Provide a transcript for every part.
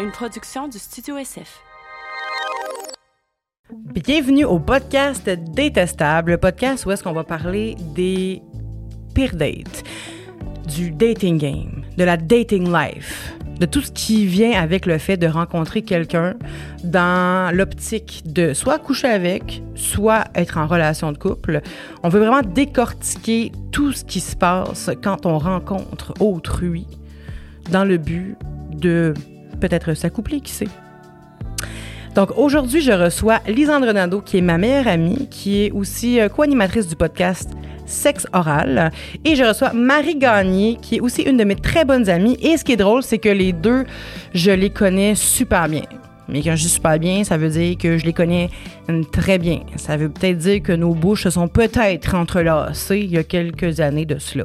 une production du Studio SF. Bienvenue au podcast Détestable, le podcast où est-ce qu'on va parler des pires dates, du dating game, de la dating life, de tout ce qui vient avec le fait de rencontrer quelqu'un dans l'optique de soit coucher avec, soit être en relation de couple. On veut vraiment décortiquer tout ce qui se passe quand on rencontre autrui dans le but de peut-être s'accoupler, qui sait. Donc aujourd'hui, je reçois Lisandre Nadeau, qui est ma meilleure amie, qui est aussi euh, co-animatrice du podcast Sexe oral. Et je reçois Marie Gagné, qui est aussi une de mes très bonnes amies. Et ce qui est drôle, c'est que les deux, je les connais super bien. Mais quand je dis super bien, ça veut dire que je les connais très bien. Ça veut peut-être dire que nos bouches se sont peut-être entrelacées il y a quelques années de cela.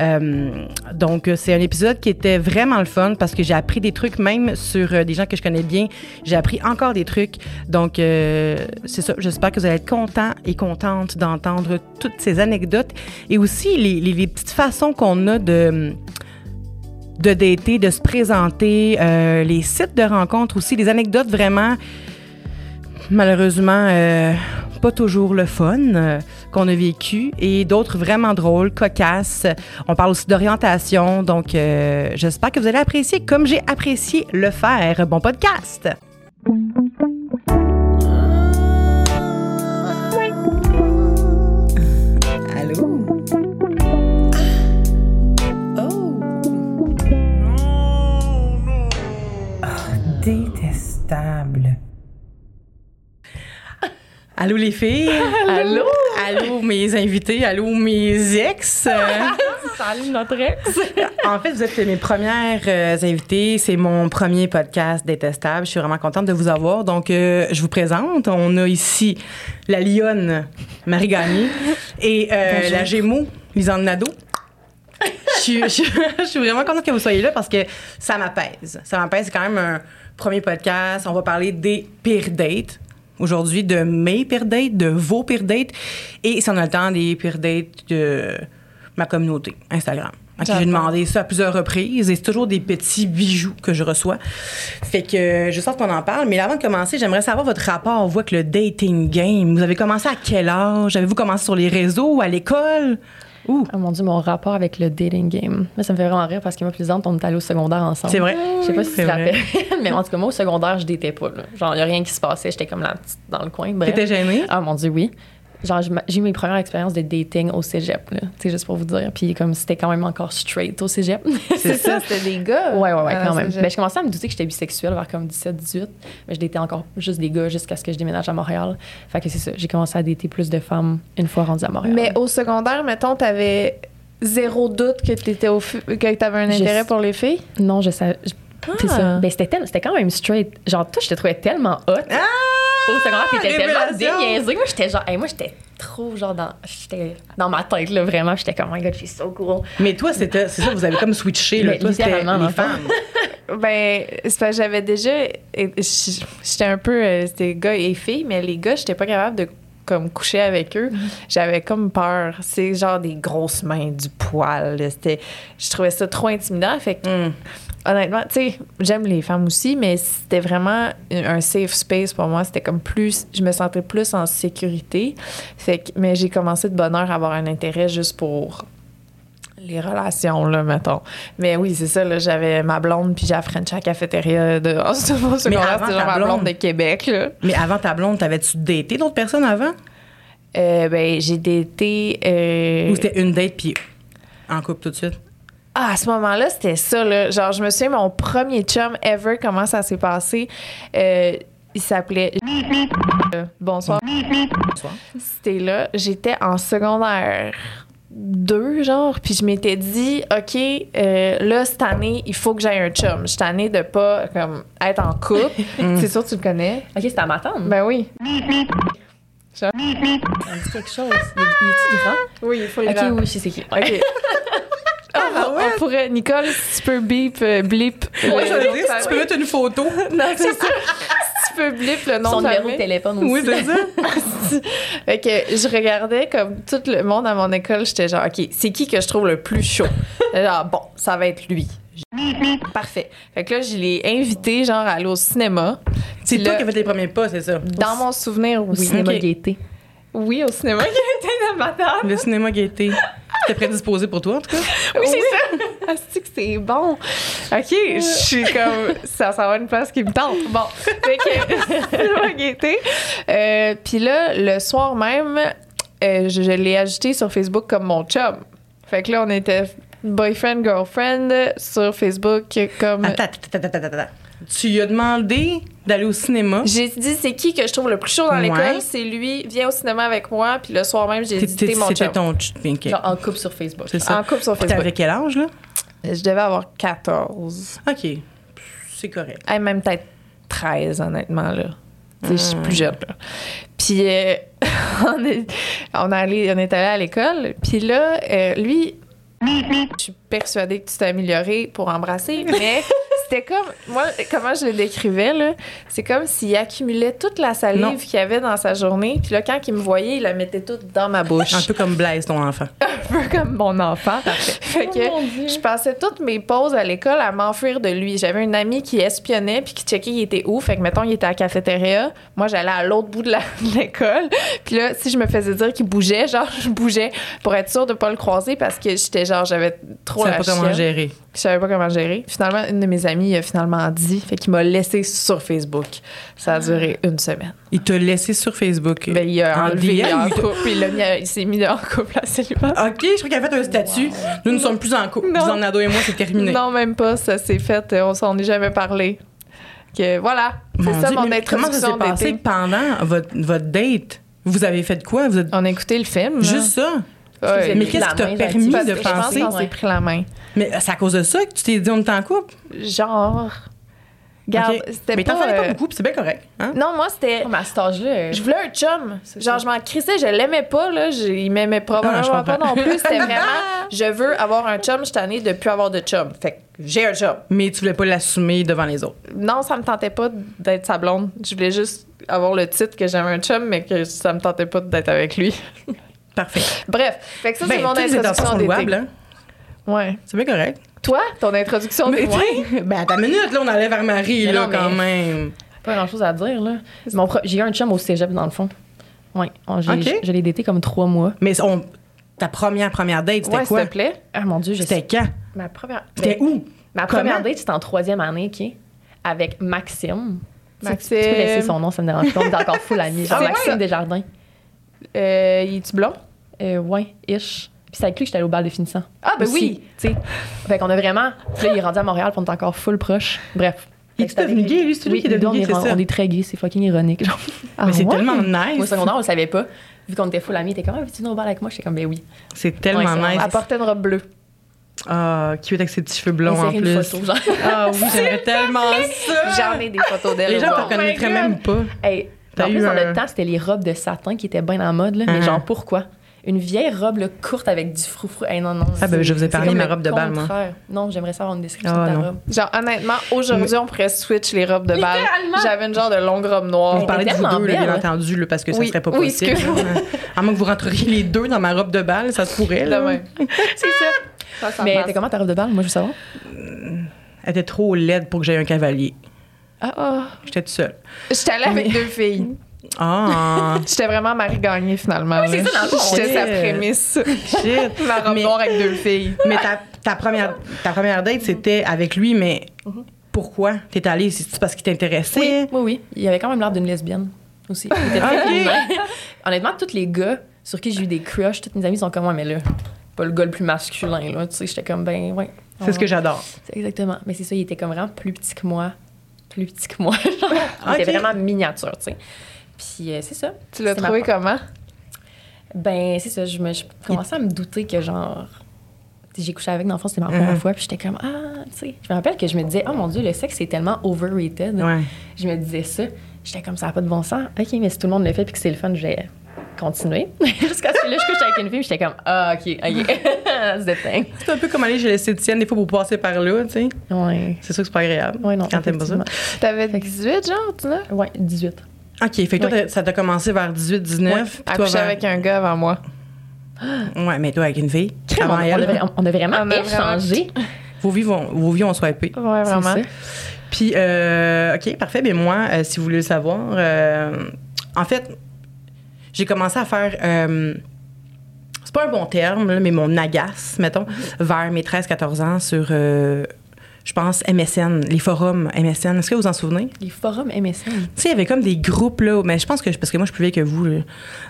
Euh, donc, c'est un épisode qui était vraiment le fun parce que j'ai appris des trucs même sur euh, des gens que je connais bien. J'ai appris encore des trucs. Donc, euh, c'est ça. J'espère que vous allez être contents et contentes d'entendre toutes ces anecdotes et aussi les, petites façons qu'on a de de dater, de se présenter, euh, les sites de rencontres aussi, des anecdotes vraiment, malheureusement, euh, pas toujours le fun euh, qu'on a vécu et d'autres vraiment drôles, cocasses. On parle aussi d'orientation, donc j'espère que vous allez apprécier comme j'ai apprécié le faire. Bon podcast! Allô les filles? Allô? Allô? Mes invités? Allô mes ex? Salut notre ex? en fait, vous êtes mes premières euh, invitées. C'est mon premier podcast détestable. Je suis vraiment contente de vous avoir. Donc, euh, je vous présente. On a ici la lionne Marie Gagné et euh, la Gémeaux Lisanne Nadeau. Je suis, je, je suis vraiment contente que vous soyez là parce que ça m'apaise. Ça m'apaise. C'est quand même un premier podcast. On va parler des pires dates. Aujourd'hui, de mes pires dates, de vos pires dates. Et si on a le temps, des pires dates de ma communauté Instagram. J'ai demandé ça à plusieurs reprises et c'est toujours des petits bijoux que je reçois. Fait que je sens qu'on en parle. Mais avant de commencer, j'aimerais savoir votre rapport avec le dating game. Vous avez commencé à quel âge? Avez-vous commencé sur les réseaux ou à l'école? Ouh, Oh mon dieu, mon rapport avec le dating game. Moi, ça me fait vraiment rire parce que moi, Plaisante, on est allés au secondaire ensemble. c'est vrai. Je sais pas si tu rappelles. mais en tout cas, moi, au secondaire, je datais pas. Là. Genre, il a rien qui se passait. J'étais comme la petite dans le coin. T'étais gênée? Ah mon dieu, oui. Genre, j'ai eu mes premières expériences de dating au cégep, là. Tu sais, juste pour vous dire. Puis, comme c'était quand même encore straight au cégep. C'est ça. c'était des gars. Ouais, ouais, ouais, Ah, quand même. Ben, je commençais à me douter que j'étais bisexuelle vers comme 17-18, mais je datais encore juste des gars jusqu'à ce que je déménage à Montréal. Fait que c'est ça, j'ai commencé à dater plus de femmes une fois rendue à Montréal. Mais au secondaire, mettons, t'avais zéro doute que t'étais au que t'avais un Je- intérêt pour les filles? non, je savais. je- C'est Ah. ça. Ben, c'était, tel- c'était quand même straight. Genre, toi, je te trouvais tellement hot. Ah! Au secondaire, t'étais tellement déniaisée. Moi, j'étais genre, hey, moi, j'étais trop, genre, dans, j'étais dans ma tête, là, vraiment. J'étais comme, oh my god, she's so cool. Mais toi, c'était, c'est ça, vous avez comme switché. Là. Mais Toi, c'était littéralement, les femmes. Ben, c'est parce que j'avais déjà. J'étais un peu. euh, C'était gars et filles, mais les gars, j'étais pas capable de comme coucher avec eux. J'avais comme peur. C'est genre des grosses mains, du poil. C'était, je trouvais ça trop intimidant. Fait que, Hum. Honnêtement, tu sais, j'aime les femmes aussi, mais c'était vraiment un safe space pour moi. C'était comme plus, je me sentais plus en sécurité. Fait que, mais j'ai commencé de bonne heure à avoir un intérêt juste pour les relations, là, mettons. Mais oui, c'est ça, là, j'avais ma blonde, puis j'ai la French à la cafétéria de c'était avant genre ma blonde blonde. de Québec, là. Mais avant ta blonde, t'avais-tu daté d'autres personnes avant? Euh, ben, j'ai daté... euh, Ou c'était une date puis en couple tout de suite? Ah, à ce moment-là, c'était ça, là. Genre, je me souviens, mon premier chum ever, comment ça s'est passé? Euh, il s'appelait... Euh, Bonsoir. Bonsoir. C'était là. J'étais en secondaire 2, genre. Puis je m'étais dit, OK, euh, là, cette année, il faut que j'aille un chum. Je suis tannée de pas, comme, être en couple. C'est sûr, tu le connais. Ok, c'était à ma tante. Ben oui. Ça me dit quelque chose. Il, il est-tu grand? Oui, il faut Ok, oui, je sais c'est qui. OK. Ah, on pourrait... Nicole, si tu peux beep, euh, blip... Moi, je le- veux dire, si tu peux mettre une photo. Non, c'est ça. si tu peux blip le nom Son de numéro de téléphone aussi. Oui, c'est ça. fait que je regardais comme tout le monde à mon école, j'étais genre, OK, c'est qui que je trouve le plus chaud? Genre, bon, ça va être lui. Parfait. Fait que là, je l'ai invité, genre, à aller au cinéma. C'est toi qui as fait les premiers pas, c'est ça? Dans mon souvenir, oui. Au cinéma Ok. Gaieté. Oui, au cinéma ma table. Le cinéma Gaieté. C'était prédisposé pour toi, en tout cas? Oui, c'est ça. Ah, c'est que c'est bon? OK, je suis comme... Ça, ça va être une place qui me tente. Bon, fait que... Euh, Puis là, le soir même, euh, je, je l'ai ajouté sur Facebook comme mon chum. Fait que là, on était boyfriend, girlfriend sur Facebook comme... Attends, attends, attends, attends, attends. Tu lui as demandé d'aller au cinéma? J'ai dit, c'est qui que je trouve le plus chaud dans Ouais. l'école? C'est lui. Viens au cinéma avec moi. Puis le soir même, j'ai dit, t'es- t'es mon C'était ton ch- ok. Genre en couple sur Facebook. C'est ça. En couple sur Facebook. T'avais quel âge, là? Je devais avoir 14. OK. C'est correct. Hey, même peut-être 13, honnêtement, là. Tu sais, Je suis Hmm. plus jeune, là. Puis, euh, on, est, on, est allé, on est allé à l'école. Puis là, euh, lui, je suis persuadée que tu t'es amélioré pour embrasser, mais c'était comme... Moi, comment je le décrivais, là, c'est comme s'il accumulait toute la salive qu'il y avait dans sa journée. Puis là, quand il me voyait, il la mettait toute dans ma bouche. Un peu comme Blaise, ton enfant. un peu comme mon enfant. fait que je passais toutes mes pauses à l'école à m'enfuir de lui. J'avais une amie qui espionnait puis qui checkait il était où. Fait que, mettons, il était à la cafétéria. Moi, j'allais à l'autre bout de l'école. Puis là, si je me faisais dire qu'il bougeait, genre, je bougeais pour être sûre de pas le croiser parce que j'étais genre, j'avais trop la savais pas comment gérer. Je savais pas comment gérer. Finalement, une de mes amies a finalement dit, fait qu'il m'a laissé sur Facebook. Ça a duré une semaine. Il t'a laissé sur Facebook. Ben, il a En enlevé en couple, il, il s'est mis en couple à célibataire. OK, je crois qu'il a fait un statut. Nous ne sommes plus en couple. Non. Xanado et moi, c'est terminé. Non, même pas. Ça s'est fait. euh, On s'en est jamais parlé. Que voilà. C'est Mon ça Dieu, mon mais Comment ça s'est introduction passé pendant votre, votre date? Vous avez fait quoi? Vous êtes... On a écouté le film. Juste ça? Ouais. Mais qu'est-ce qui t'a permis de je penser? s'est pris la main. Mais c'est à cause de ça que tu t'es dit on est en couple? Genre. Regarde, OK. c'était Mais t'en pas. fallait pas euh, beaucoup, puis c'est bien correct. Hein? Non, moi, c'était. Oh, mais à cet âge-là, euh, Je voulais un chum. Genre, ça. je m'en crissais, je l'aimais pas, là. Je- il m'aimait probablement Ah, je pas non plus. C'était vraiment, je veux avoir un chum, je suis tannée de plus avoir de chum. Fait que j'ai un chum. Mais tu voulais pas l'assumer devant les autres? Non, ça me tentait pas d'être sa blonde. Je voulais juste avoir le titre que j'avais un chum, mais que ça me tentait pas d'être avec lui. Parfait. Bref, fait que ça, c'est Ben, mon introduction d'été. hein? Ouais. C'est bien correct. Toi, ton introduction Mais d'été? Ben, à ta minute, là, on allait vers Marie, Mais là, non, quand même. pas grand-chose à dire, là. Mon pro- J'ai eu un chum au cégep, dans le fond. Oui, je l'ai daté comme trois mois. Mais on- ta première, première date, c'était Ouais, quoi? s'il te plaît. Ah, mon Dieu, je C'était quand? Ma première... C'était Ben, où? Ma Comment? première date, c'était en troisième année, OK? Avec Maxime. Tu- Maxime. Tu, peux laisser son nom, ça me dérange pas. On est encore full amis. Genre Maxime? Desjardins. Euh, il est-tu blond? Euh, ouais, ish. Puis c'est avec lui que j'étais allée au bal de finissant. Ah, ben Aussi, oui. Tu sais. Fait qu'on a vraiment. Puis là, il est rendu à Montréal, puis on est encore full proche. Bref. Il c'était devenu gay, lui, c'est lui Oui, qui est devenu on gay, est, c'est ça? on est très gay, c'est fucking ironique. Genre. Mais c'est ouais? tellement Au nice. secondaire, on le savait pas. Vu qu'on était full amis, il était comme, ah, veux-tu venir au bal avec moi? J'étais comme, ben oui. C'est tellement Ouais, c'est nice. Elle portait une robe bleue. Ah, cute avec ses petits cheveux blonds en plus. une photo, genre. Ah oui, j'aimerais tellement ça. J'en ai des photos d'elle. Les gens au te bar. reconnaîtraient même pas. Hey, en plus, dans un- notre temps, c'était les robes de satin qui étaient bien en mode, là. Mais genre, pourquoi? Une vieille robe là, courte avec du froufrou. Hey, non, non. Ah, ben, je vous ai c'est parlé comme de ma robe de bal, moi. Non, j'aimerais savoir une description Ah, de ta non. robe. Genre, honnêtement, aujourd'hui, on pourrait switch les robes de bal. J'avais une genre de longue robe noire. On parlait de vous tellement deux, là, bien hein. entendu, là, parce que ça Oui, serait pas oui, possible. À moins que vous rentreriez les deux dans ma robe de bal, ça se pourrait. C'est ça. ça Mais t'es comment ta robe de bal? Moi, je veux savoir? Elle était trop laide pour que j'aie un cavalier. Ah, J'étais toute seule. J'étais allée avec deux filles. Ah, J'étais vraiment Marie Gagnée, finalement. c'est là. ça, dans le fond, J'étais sa oui. prémisse. shit. Ma robe Mais- noire avec deux filles. Mais ta, ta, première, ta première date, c'était avec lui, mais pourquoi t'es allée? C'est parce qu'il t'intéressait? Oui, oui, oui. Il avait quand même l'air d'une lesbienne aussi. Il était. Honnêtement, tous les gars sur qui j'ai eu des crushs, tous mes amis sont comme moi, mais là, pas le gars le plus masculin, là. Tu sais, j'étais comme, ben, ouais. C'est ce que j'adore. C'est exactement. Mais c'est ça, il était comme vraiment plus petit que moi. Plus petit que moi. Genre, il était vraiment miniature, tu sais. Puis euh, c'est ça. Tu l'as trouvé comment? Ben, c'est ça. Je, me, je commençais à me douter que, genre, j'ai couché avec, dans le fond, c'était ma première fois. Puis j'étais comme, ah, tu sais. Je me rappelle que je me disais, oh mon Dieu, le sexe, c'est tellement overrated. Ouais. Je me disais ça. J'étais comme, ça n'a pas de bon sens. OK, mais si tout le monde le fait puis que c'est le fun, je vais continuer. Jusqu'à ce que là, je couche avec une fille, j'étais comme, ah, OK, OK. C'est un peu comme aller chez l'esthéticienne des fois pour passer par là, tu sais. Ouais. C'est sûr que c'est pas agréable. Ouais, non. Quand t'aimes pas ça. T'avais 18, genre, tu là? Ouais, 18. OK, fait que toi, Ouais. ça t'a commencé vers 18, 19. Ouais. toi, vers- avec un gars avant moi. Ouais, mais toi, avec une fille. On, Avant on a, elle. on a vraiment On a échangé. Vos vies vont, vos vies ont swipé. Ouais, vraiment. Puis, euh, OK, parfait. Mais moi, euh, si vous voulez le savoir, euh, en fait, j'ai commencé à faire. euh, c'est pas un bon terme, mais mon agace, mettons, vers mes 13-14 ans sur, euh, je pense, MSN, les forums MSN. Est-ce que vous vous en souvenez? Les forums MSN. Tu sais, il y avait comme des groupes, là, mais je pense que, parce que moi, je suis plus vieille que vous, là.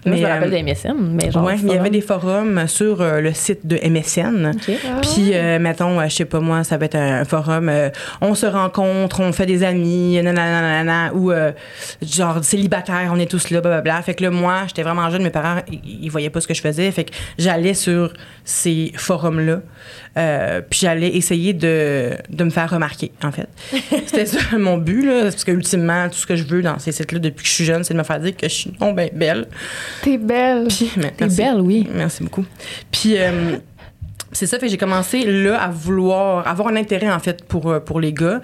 Moi, je me euh, rappelle des MSN, mais genre. ouais, mais il y avait des forums sur euh, le site de MSN. OK. Puis, euh, mettons, euh, je sais pas moi, ça va être un, un forum, euh, on se rencontre, on fait des amis, nanana, ou euh, genre célibataire, on est tous là, blablabla. Fait que là, moi, j'étais vraiment jeune, mes parents, ils, ils voyaient pas ce que je faisais. Fait que j'allais sur ces forums-là, euh, puis j'allais essayer de, de me faire remarquer, en fait. C'était ça mon but, là, parce que ultimement, tout ce que je veux dans ces sites-là depuis que je suis jeune, c'est de me faire dire que je suis non ben belle. T'es belle. Puis, T'es belle, oui. Merci beaucoup. Puis euh, c'est ça, fait que j'ai commencé là à vouloir avoir un intérêt en fait pour, euh, pour les gars.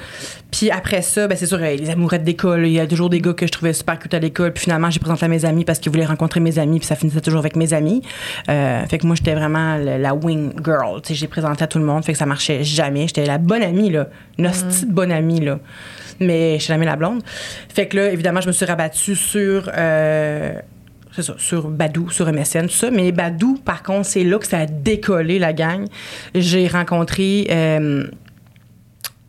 Puis après ça, ben c'est sûr, les amourettes d'école, il y a toujours des gars que je trouvais super cute à l'école. Puis finalement, j'ai présenté à mes amis parce qu'ils voulaient rencontrer mes amis, puis ça finissait toujours avec mes amis. Euh, fait que moi, j'étais vraiment la wing girl. Tu sais, j'ai présenté à tout le monde, fait que ça marchait jamais. J'étais la bonne amie, là. Une hostie de bonne amie, là. Mais je suis jamais la blonde. Fait que là, évidemment, je me suis rabattue sur. euh, sur Badou, sur MSN, tout ça. Mais Badou, par contre, c'est là que ça a décollé, la gang. J'ai rencontré euh,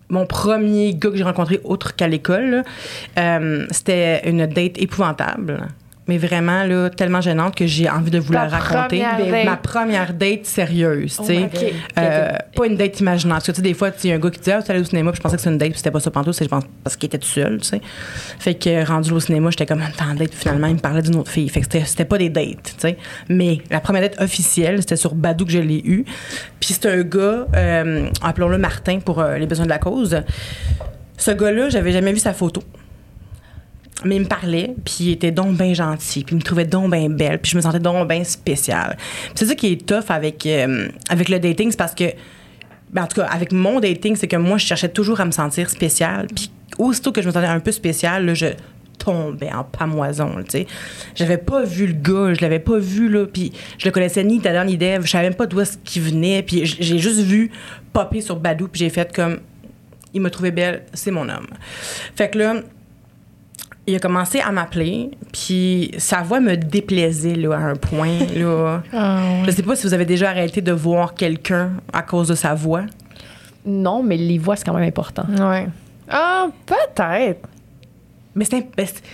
mon premier gars que j'ai rencontré autre qu'à l'école. Euh, C'était une date épouvantable. Mais vraiment, là, tellement gênante que j'ai envie de vous Ta la raconter. première date. Ma première date sérieuse, tu sais. my God. Euh, pas une date imaginaire. Parce que, tu sais, des fois, il y a un gars qui dit, ah, tu allé au cinéma, puis je pensais que c'était une date, puis c'était pas ça pantoute, c'est parce qu'il était tout seul, tu sais. Fait que, rendu au cinéma, j'étais comme, en date, puis finalement, il me parlait d'une autre fille. Fait que c'était- c'était pas des dates, tu sais. Mais la première date officielle, c'était sur Badou que je l'ai eu. Puis c'est un gars, euh, appelons-le Martin pour euh, les besoins de la cause. Ce gars-là, j'avais jamais vu sa photo. Mais il me parlait, puis il était donc bien gentil, puis il me trouvait donc bien belle, puis je me sentais donc bien spéciale. C'est ça qui est tough avec, euh, avec le dating, c'est parce que, ben, en tout cas, avec mon dating, c'est que moi, je cherchais toujours à me sentir spéciale, puis aussitôt que je me sentais un peu spéciale, là, je tombais en pamoison, tu sais. J'avais pas vu le gars, je l'avais pas vu, là, puis je le connaissais ni d'Adam ni d'Ève, je savais même pas d'où est-ce qu'il venait, puis j'ai juste vu popper sur Badou, puis j'ai fait comme, il m'a trouvé belle, c'est mon homme. Fait que là, il a commencé à m'appeler, puis sa voix me déplaisait là, à un point. Là. Ah, Je sais pas si vous avez déjà arrêté de voir quelqu'un à cause de sa voix. Non, mais les voix, c'est quand même important. ouais. Ah, peut-être. Mais c'est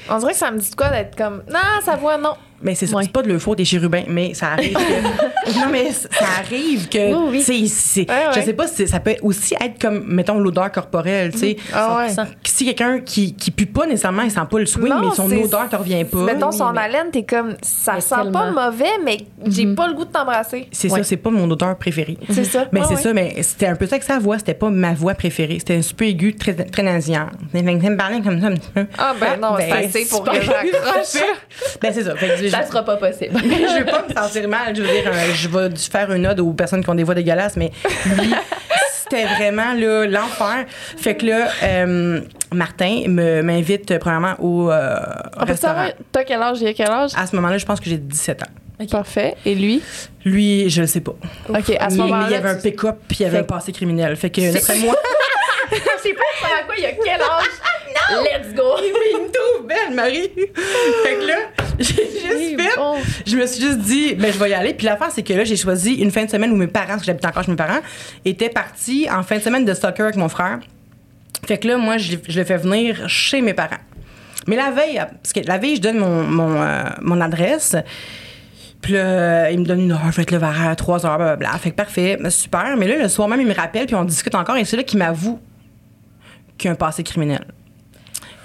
On dirait que ça me dit de quoi d'être comme. Non, sa voix, non. Mais c'est ça, Ouais. c'est pas de leur faute des chérubins, mais ça arrive que. non, mais ça arrive que. Oui, oui. c'est- Ouais, Je sais pas si ça peut aussi être comme, mettons, l'odeur corporelle, tu sais. Ah ouais. 100%. Si quelqu'un qui, qui pue pas nécessairement, il sent pas le swing, Non, mais son odeur te revient pas. Mettons oui, son mais- haleine, t'es comme. Ça Mais sent pas mauvais, mais j'ai pas le goût de t'embrasser. C'est Ouais. ça, c'est pas mon odeur préférée. C'est ça. Mais Ah c'est ouais. ça, mais c'était un peu ça que sa voix, c'était pas ma voix préférée. C'était un super aigu, très, très nasillard. Il me parlait comme ça un petit peu. Ah, ben non, c'est assez pour que j'accroche. ben c'est ça. Ça sera pas possible. mais je veux pas me sentir mal. Je veux dire, je vais faire une ode aux personnes qui ont des voix dégueulasses, mais lui, c'était vraiment là, l'enfer. Fait que là, euh, Martin me- m'invite euh, premièrement au euh, On restaurant. t'as quel âge, il a quel âge? À ce moment-là, je pense que j'ai 17 ans. Parfait. Et lui? Lui, je le sais pas. OK, à ce moment-là. il y avait un pick-up puis il y avait un passé criminel. Fait que d'après moi, Je sais pas à quoi il y a quel âge. Let's go. il me trouve belle, Marie. fait que là, j'ai juste fait. Je me suis juste dit, ben, je vais y aller. Puis l'affaire, c'est que là, j'ai choisi une fin de semaine où mes parents, parce que j'habite encore chez mes parents, étaient partis en fin de semaine de soccer avec mon frère. Fait que là, moi, je, je le fais venir chez mes parents. Mais la veille, parce que la veille, je donne mon, mon, euh, mon adresse. Puis là, il me donne une heure, je vais être là vers 3 heures, blablabla. Fait que parfait, super. Mais là, le soir même, il me rappelle, puis on discute encore. Et c'est là qu'il m'avoue qu'il a un passé criminel.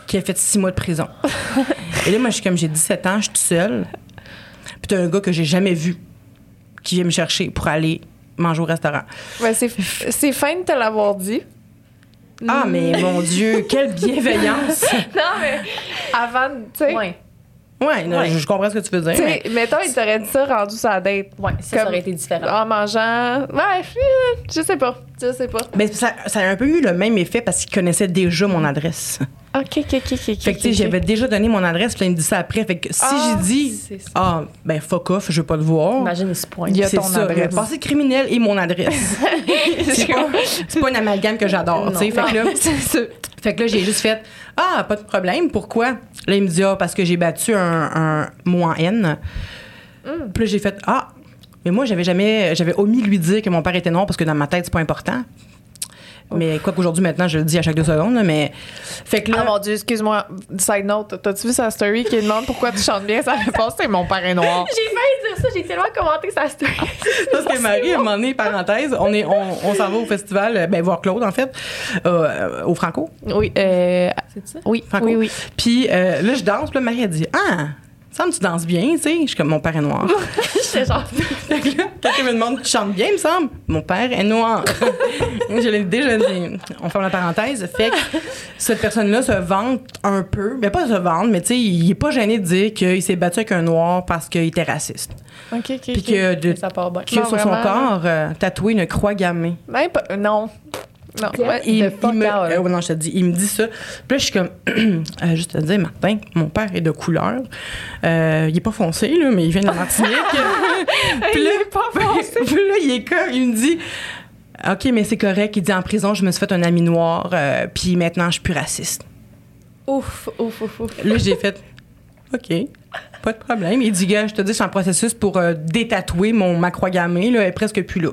Qu'il a fait six mois de prison. et là, moi, je suis comme, j'ai 17 ans, je suis toute seule. Puis t'as un gars que j'ai jamais vu qui vient me chercher pour aller manger au restaurant. Ben, c'est, c'est fin de te l'avoir dit. Ah, mais mon Dieu, quelle bienveillance! Non, mais avant, tu sais. Ouais. Ouais, non, Ouais. Je, je comprends ce que tu veux dire. Mais- mettons, il t'aurait dit ça rendu sa date. Ouais, ça, ça Comme- aurait été différent. En mangeant. Ouais, je sais pas. Je sais pas. Mais ça, ça a un peu eu le même effet parce qu'il connaissait déjà mon adresse. OK, OK, OK, OK. Fait que, tu sais, ok. j'avais déjà donné mon adresse, puis là, il me dit ça après. Fait que si Ah, j'ai dit, ah, ben, fuck off, je veux pas le voir. Imagine, il se pointe. Il y a ton ça, adresse. passé criminel et mon adresse. c'est pas, c'est pas une amalgame que j'adore, tu sais. Fait que là. Fait que là, j'ai juste fait Ah, pas de problème, pourquoi? Là, il me dit Ah, parce que j'ai battu un, un mot en N. Puis là, j'ai fait Ah, mais moi, j'avais jamais, j'avais omis de lui dire que mon père était noir parce que dans ma tête, c'est pas important. Mais quoi qu'aujourd'hui, maintenant, je le dis à chaque deux secondes, mais. Fait que là. Ah mon Dieu, excuse-moi. Side note, t'as-tu vu sa story qui demande pourquoi tu chantes bien? Sa réponse, c'est mon est noir. J'ai failli dire ça, j'ai tellement commenté sa story. Parce que Marie, à un moment donné, parenthèse, on, est, on, on s'en va au festival, euh, ben, voir Claude, en fait, euh, au Franco. Oui, euh, C'est ça? oui, Franco. oui, oui. Puis euh, là, je danse, puis là, Marie a dit Ah, semble tu danses bien, tu sais. Je suis comme mon père est noir. J'étais genre. Fait que là, quelqu'un me demande Tu chantes bien, il me semble. Mon père est noir. je l'ai déjà dit. On ferme la parenthèse. Fait que cette personne-là se vante un peu, mais pas se vante, mais tu sais, il est pas gêné de dire qu'il s'est battu avec un noir parce qu'il était raciste. OK, OK, Puis que, de, Ça part bien. que Non, sur son corps, euh, tatoué une croix gammée. Même pas, non. Non. Ouais. il, me, out. euh, ouais, non, je te dis, il me dit ça. Puis là, je suis comme, euh, juste te dire, Martin, mon père est de couleur. Euh, il est pas foncé, là, mais il vient de la Martinique. puis là, puis là, il est comme, il me dit, OK, mais c'est correct. Il dit, en prison, je me suis fait un ami noir, euh, puis maintenant, je suis plus raciste. Ouf, ouf, ouf, ouf. Là, j'ai fait, OK, pas de problème. Il dit, gars, je te dis, je suis en processus pour euh, détatouer mon, ma croix gammée, là, elle est presque plus là.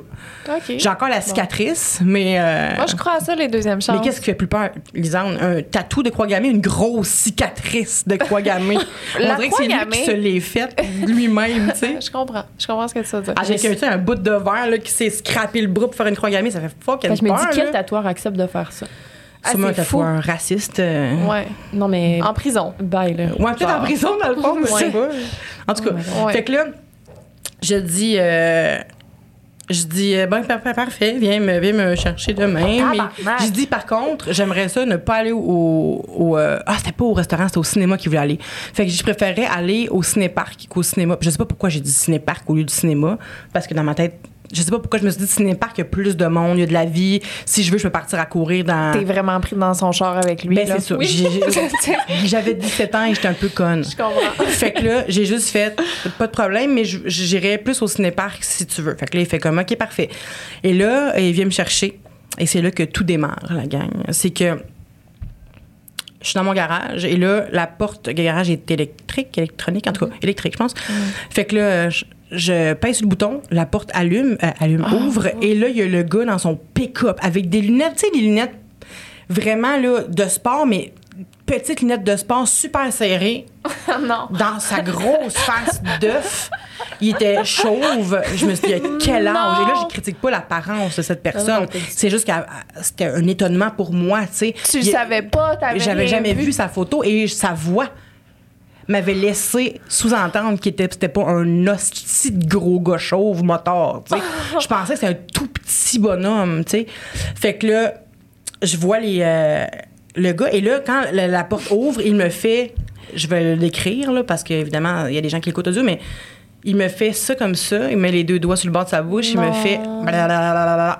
J'ai encore la cicatrice, mais. euh, Moi, je crois à ça, les deuxièmes chances. mais qu'est-ce qui fait plus peur, Lisanne? Un tatou de croix gammée, une grosse cicatrice de croix gammée. On dirait que c'est lui qui se l'est faite lui-même, tu sais. Je comprends. Je comprends ce que tu veux dire. Avec un, tu sais, un bout de verre là, qui s'est scrappé le bras pour faire une croix gammée, ça fait fucking Fait je me dis, quel tatoueur accepte de faire ça? Ah, Sûrement un c'est fou. tatoueur raciste. euh, Ouais. Non, mais. En prison. Bye, là. Ouais, peut-être en prison, dans le fond, mais je sais pas. En tout cas, Ouais. fait que là, je dis... euh, je dis, euh, bon, par- par- parfait, viens me, viens me chercher demain. Mais Tabarnak. je dis, par contre, j'aimerais ça ne pas aller au. au, euh, ah, c'était pas au restaurant, c'était au cinéma qu'il voulait aller. Fait que je préférais aller au ciné-parc qu'au cinéma. Je sais pas pourquoi j'ai dit ciné-parc au lieu du cinéma, parce que dans ma tête, je sais pas pourquoi je me suis dit ciné-parc, il y a plus de monde, il y a de la vie. Si je veux, je peux partir à courir dans. T'es vraiment pris dans son char avec lui. Ben, c'est ça. J'avais 17 ans et j'étais un peu conne. Je comprends. Fait que là, j'ai juste fait, pas de problème, mais je- j'irai plus au cinéparc si tu veux. Fait que là, il fait comme, OK, parfait. Et là, il vient me chercher. Et c'est là que tout démarre, la gang. C'est que je suis dans mon garage et là, la porte du garage est électrique, électronique, en tout cas, électrique, je pense. Fait que là, je, je pèse le bouton, la porte allume, euh, allume, ouvre, et là, il y a le gars dans son pick-up avec des lunettes, tu sais, des lunettes vraiment, là, de sport, mais petites lunettes de sport super serrées non. dans sa grosse face d'œuf. Il était chauve. Je me suis dit, à quel âge? Et là, je critique pas l'apparence de cette personne. C'est juste que c'était un étonnement pour moi, tu sais. Tu Il- savais pas, t'avais J'avais jamais vu. vu sa photo et sa voix m'avait laissé sous-entendre qu'il était c'était pas un hostie de gros gars chauve motard. Je pensais que c'était un tout petit bonhomme, sais. Fait que là, je vois les euh, le gars et là quand la, la porte ouvre, il me fait je vais l'écrire là parce qu'évidemment, il y a des gens qui l'écoutent audio mais il me fait ça comme ça, il met les deux doigts sur le bord de sa bouche, il me Non. fait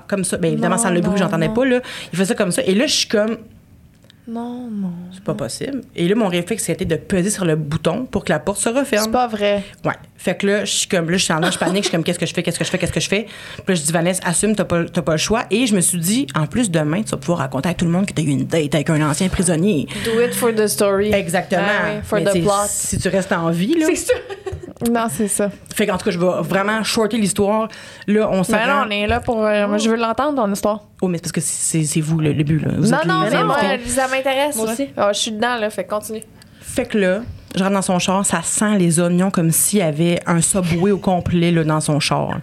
comme ça. Ben évidemment Non, sans le bruit, non, j'entendais non. pas là. Il fait ça comme ça et là je suis comme Non, non. c'est pas possible. Et là, mon réflexe, c'était de peser sur le bouton pour que la porte se referme. C'est pas vrai. Ouais. Fait que là, je suis comme, là, je suis en là, je panique, je suis comme, qu'est-ce que je fais, qu'est-ce que je fais, qu'est-ce que je fais? Puis là, je dis, Vanessa, assume, t'as pas, t'as pas le choix. Et je me suis dit, en plus, demain, tu vas pouvoir raconter à tout le monde que t'as eu une date avec un ancien prisonnier. Do it for the story. Exactement. Ah oui, for Mais the plot. Si tu restes en vie, là. ça. Non, c'est ça. Fait qu'en tout cas, je vais vraiment shorter l'histoire. Là, on se Mais là, on est là pour. euh, moi, je veux l'entendre, ton histoire. Oh, mais c'est parce que c'est, c'est vous, le, le but, là. Vous non, êtes non, mais moi, invités. ça m'intéresse. Moi aussi. Ah, je suis dedans, là, fait que continue. Fait que là, je rentre dans son char, ça sent les oignons comme s'il y avait un subway au complet là, dans son char.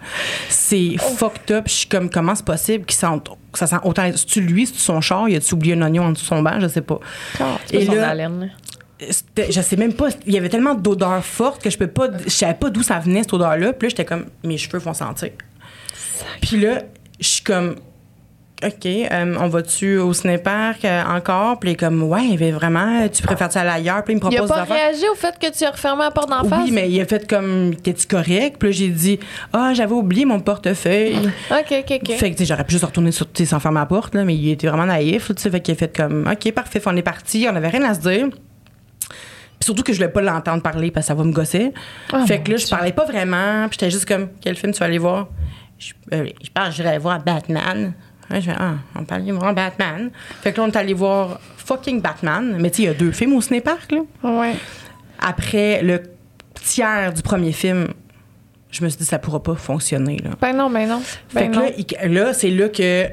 C'est fucked up. Je suis comme, comment c'est possible qu'il sente, que ça sent autant. C'est-tu lui, c'est son char? Il a-tu oublié un oignon en dessous de son banc? Je sais pas. Et Et là, haleine, je sais même pas, il y avait tellement d'odeurs fortes que je peux pas, je savais pas d'où ça venait cette odeur-là. Puis là, j'étais comme, mes cheveux vont sentir. Puis là, je suis comme, OK, euh, on va-tu au cinépark euh, encore? Puis il est comme, ouais, mais vraiment, tu préfères ça aller ailleurs? Puis il me Il a propose pas réagi au fait que tu as refermé la porte d'en face? Oui, mais il a fait comme, t'es-tu correct? Puis j'ai dit, ah, j'avais oublié mon portefeuille. OK, OK, OK. Fait que, j'aurais pu juste retourner sur, sans fermer la porte, là, mais il était vraiment naïf, tu sais. Fait qu'il a fait comme, OK, parfait, Fait on est parti, on avait rien à se dire. Puis surtout que je voulais pas l'entendre parler parce que ça va me gosser. Oh, fait que là, je parlais pas vraiment, puis j'étais juste comme, quel film tu vas aller voir? Je, euh, je pense que voir Batman. Ouais, je fais, ah, on peut aller voir Batman. Fait que là, on est allé voir fucking Batman. Mais tu sais, il y a deux films au cinépark, là. Ouais. Après le tiers du premier film, je me suis dit, ça pourra pas fonctionner, là. Ben non, ben non. Fait Ben que non. là, il- là, c'est là que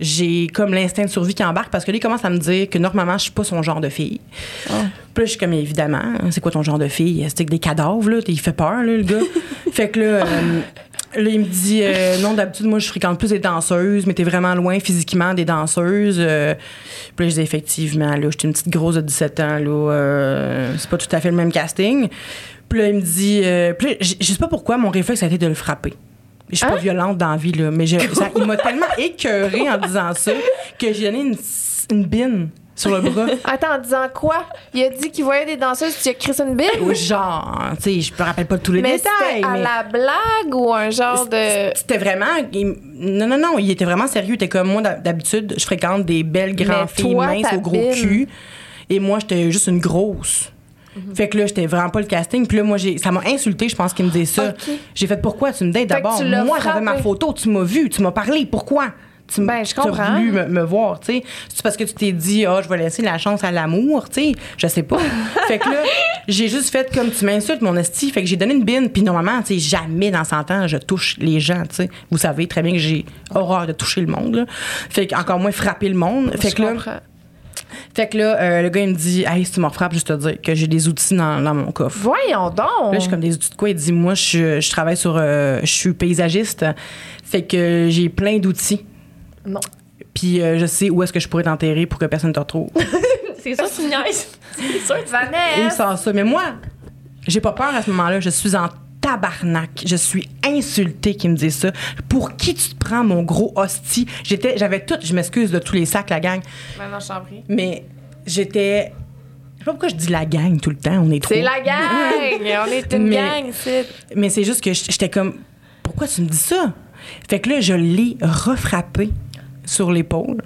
j'ai comme l'instinct de survie qui embarque parce que là, il commence à me dire que normalement, je suis pas son genre de fille. Ah. Puis là, je suis comme, évidemment, c'est quoi ton genre de fille? C'est que des cadavres, là? Il fait peur, là, le gars. fait que là, euh, là, il me dit, euh, non, d'habitude, moi, je fréquente plus des danseuses, mais t'es vraiment loin physiquement des danseuses. Euh, puis là, je dis, effectivement, là, j'étais une petite grosse de 17 ans, là. euh, c'est pas tout à fait le même casting. Puis là, il me dit, euh, puis là, je sais pas pourquoi, mon réflexe a été de le frapper. Je suis pas Hein? violente dans la vie, là, mais je- ça- il m'a tellement écœurée en disant ça que j'ai donné une, une bine sur le bras. Attends, en disant quoi? Il a dit qu'il voyait des danseuses, tu as ça une bille? Ou genre, tu sais, je me rappelle pas tous les Mais détails. c'était à mais la blague ou un genre de. C'était vraiment. il- non, non, non, il était vraiment sérieux. Il était comme moi, d'hab- d'habitude, je fréquente des belles grandes Mais filles minces au gros cul. Et moi, j'étais juste une grosse. Mhm. Fait que là, j'étais vraiment pas le casting. Puis là, moi, j'ai, ça m'a insulté, je pense qu'il me disait ça. J'ai fait pourquoi tu me dates d'abord? Moi, j'avais ma photo, tu m'as vu, tu m'as parlé. Pourquoi? Tu Ben, je as comprends. voulu me, me voir, tu sais. C'est parce que tu t'es dit, ah, je vais laisser la chance à l'amour, tu sais. Je sais pas. fait que là, j'ai juste fait comme tu m'insultes, mon esti. Fait que j'ai donné une bine. Puis normalement, tu sais, jamais dans 100 ans, je touche les gens, tu sais. Vous savez très bien que j'ai horreur de toucher le monde, là. Fait que encore moins frapper le monde. Fait Je que là, comprends. fait que là euh, le gars, il me dit, hey, si tu me frappes, juste te dire que j'ai des outils dans, dans mon coffre. Voyons donc. Là, je suis comme des outils de quoi? Il dit, moi, je, je travaille sur. euh, je suis paysagiste. Fait que j'ai plein d'outils. Non. Puis euh, je sais où est-ce que je pourrais t'enterrer pour que personne ne te retrouve. C'est ça, tu niaises. C'est sûr. tu- Il me Vanessa! sort ça? Mais moi, j'ai pas peur à ce moment-là. Je suis en tabarnak. Je suis insultée qu'il me dise ça. Pour qui tu te prends, mon gros hostie? J'étais, j'avais tout, je m'excuse de tous les sacs, la gang. Maintenant, je t'en prie. Mais j'étais. Je sais pas pourquoi je dis la gang tout le temps. On est trop. C'est la gang! On est une Mais- gang, c'est. Mais c'est juste que j'étais comme, pourquoi tu me dis ça? Fait que là, je l'ai refrappé sur l'épaule.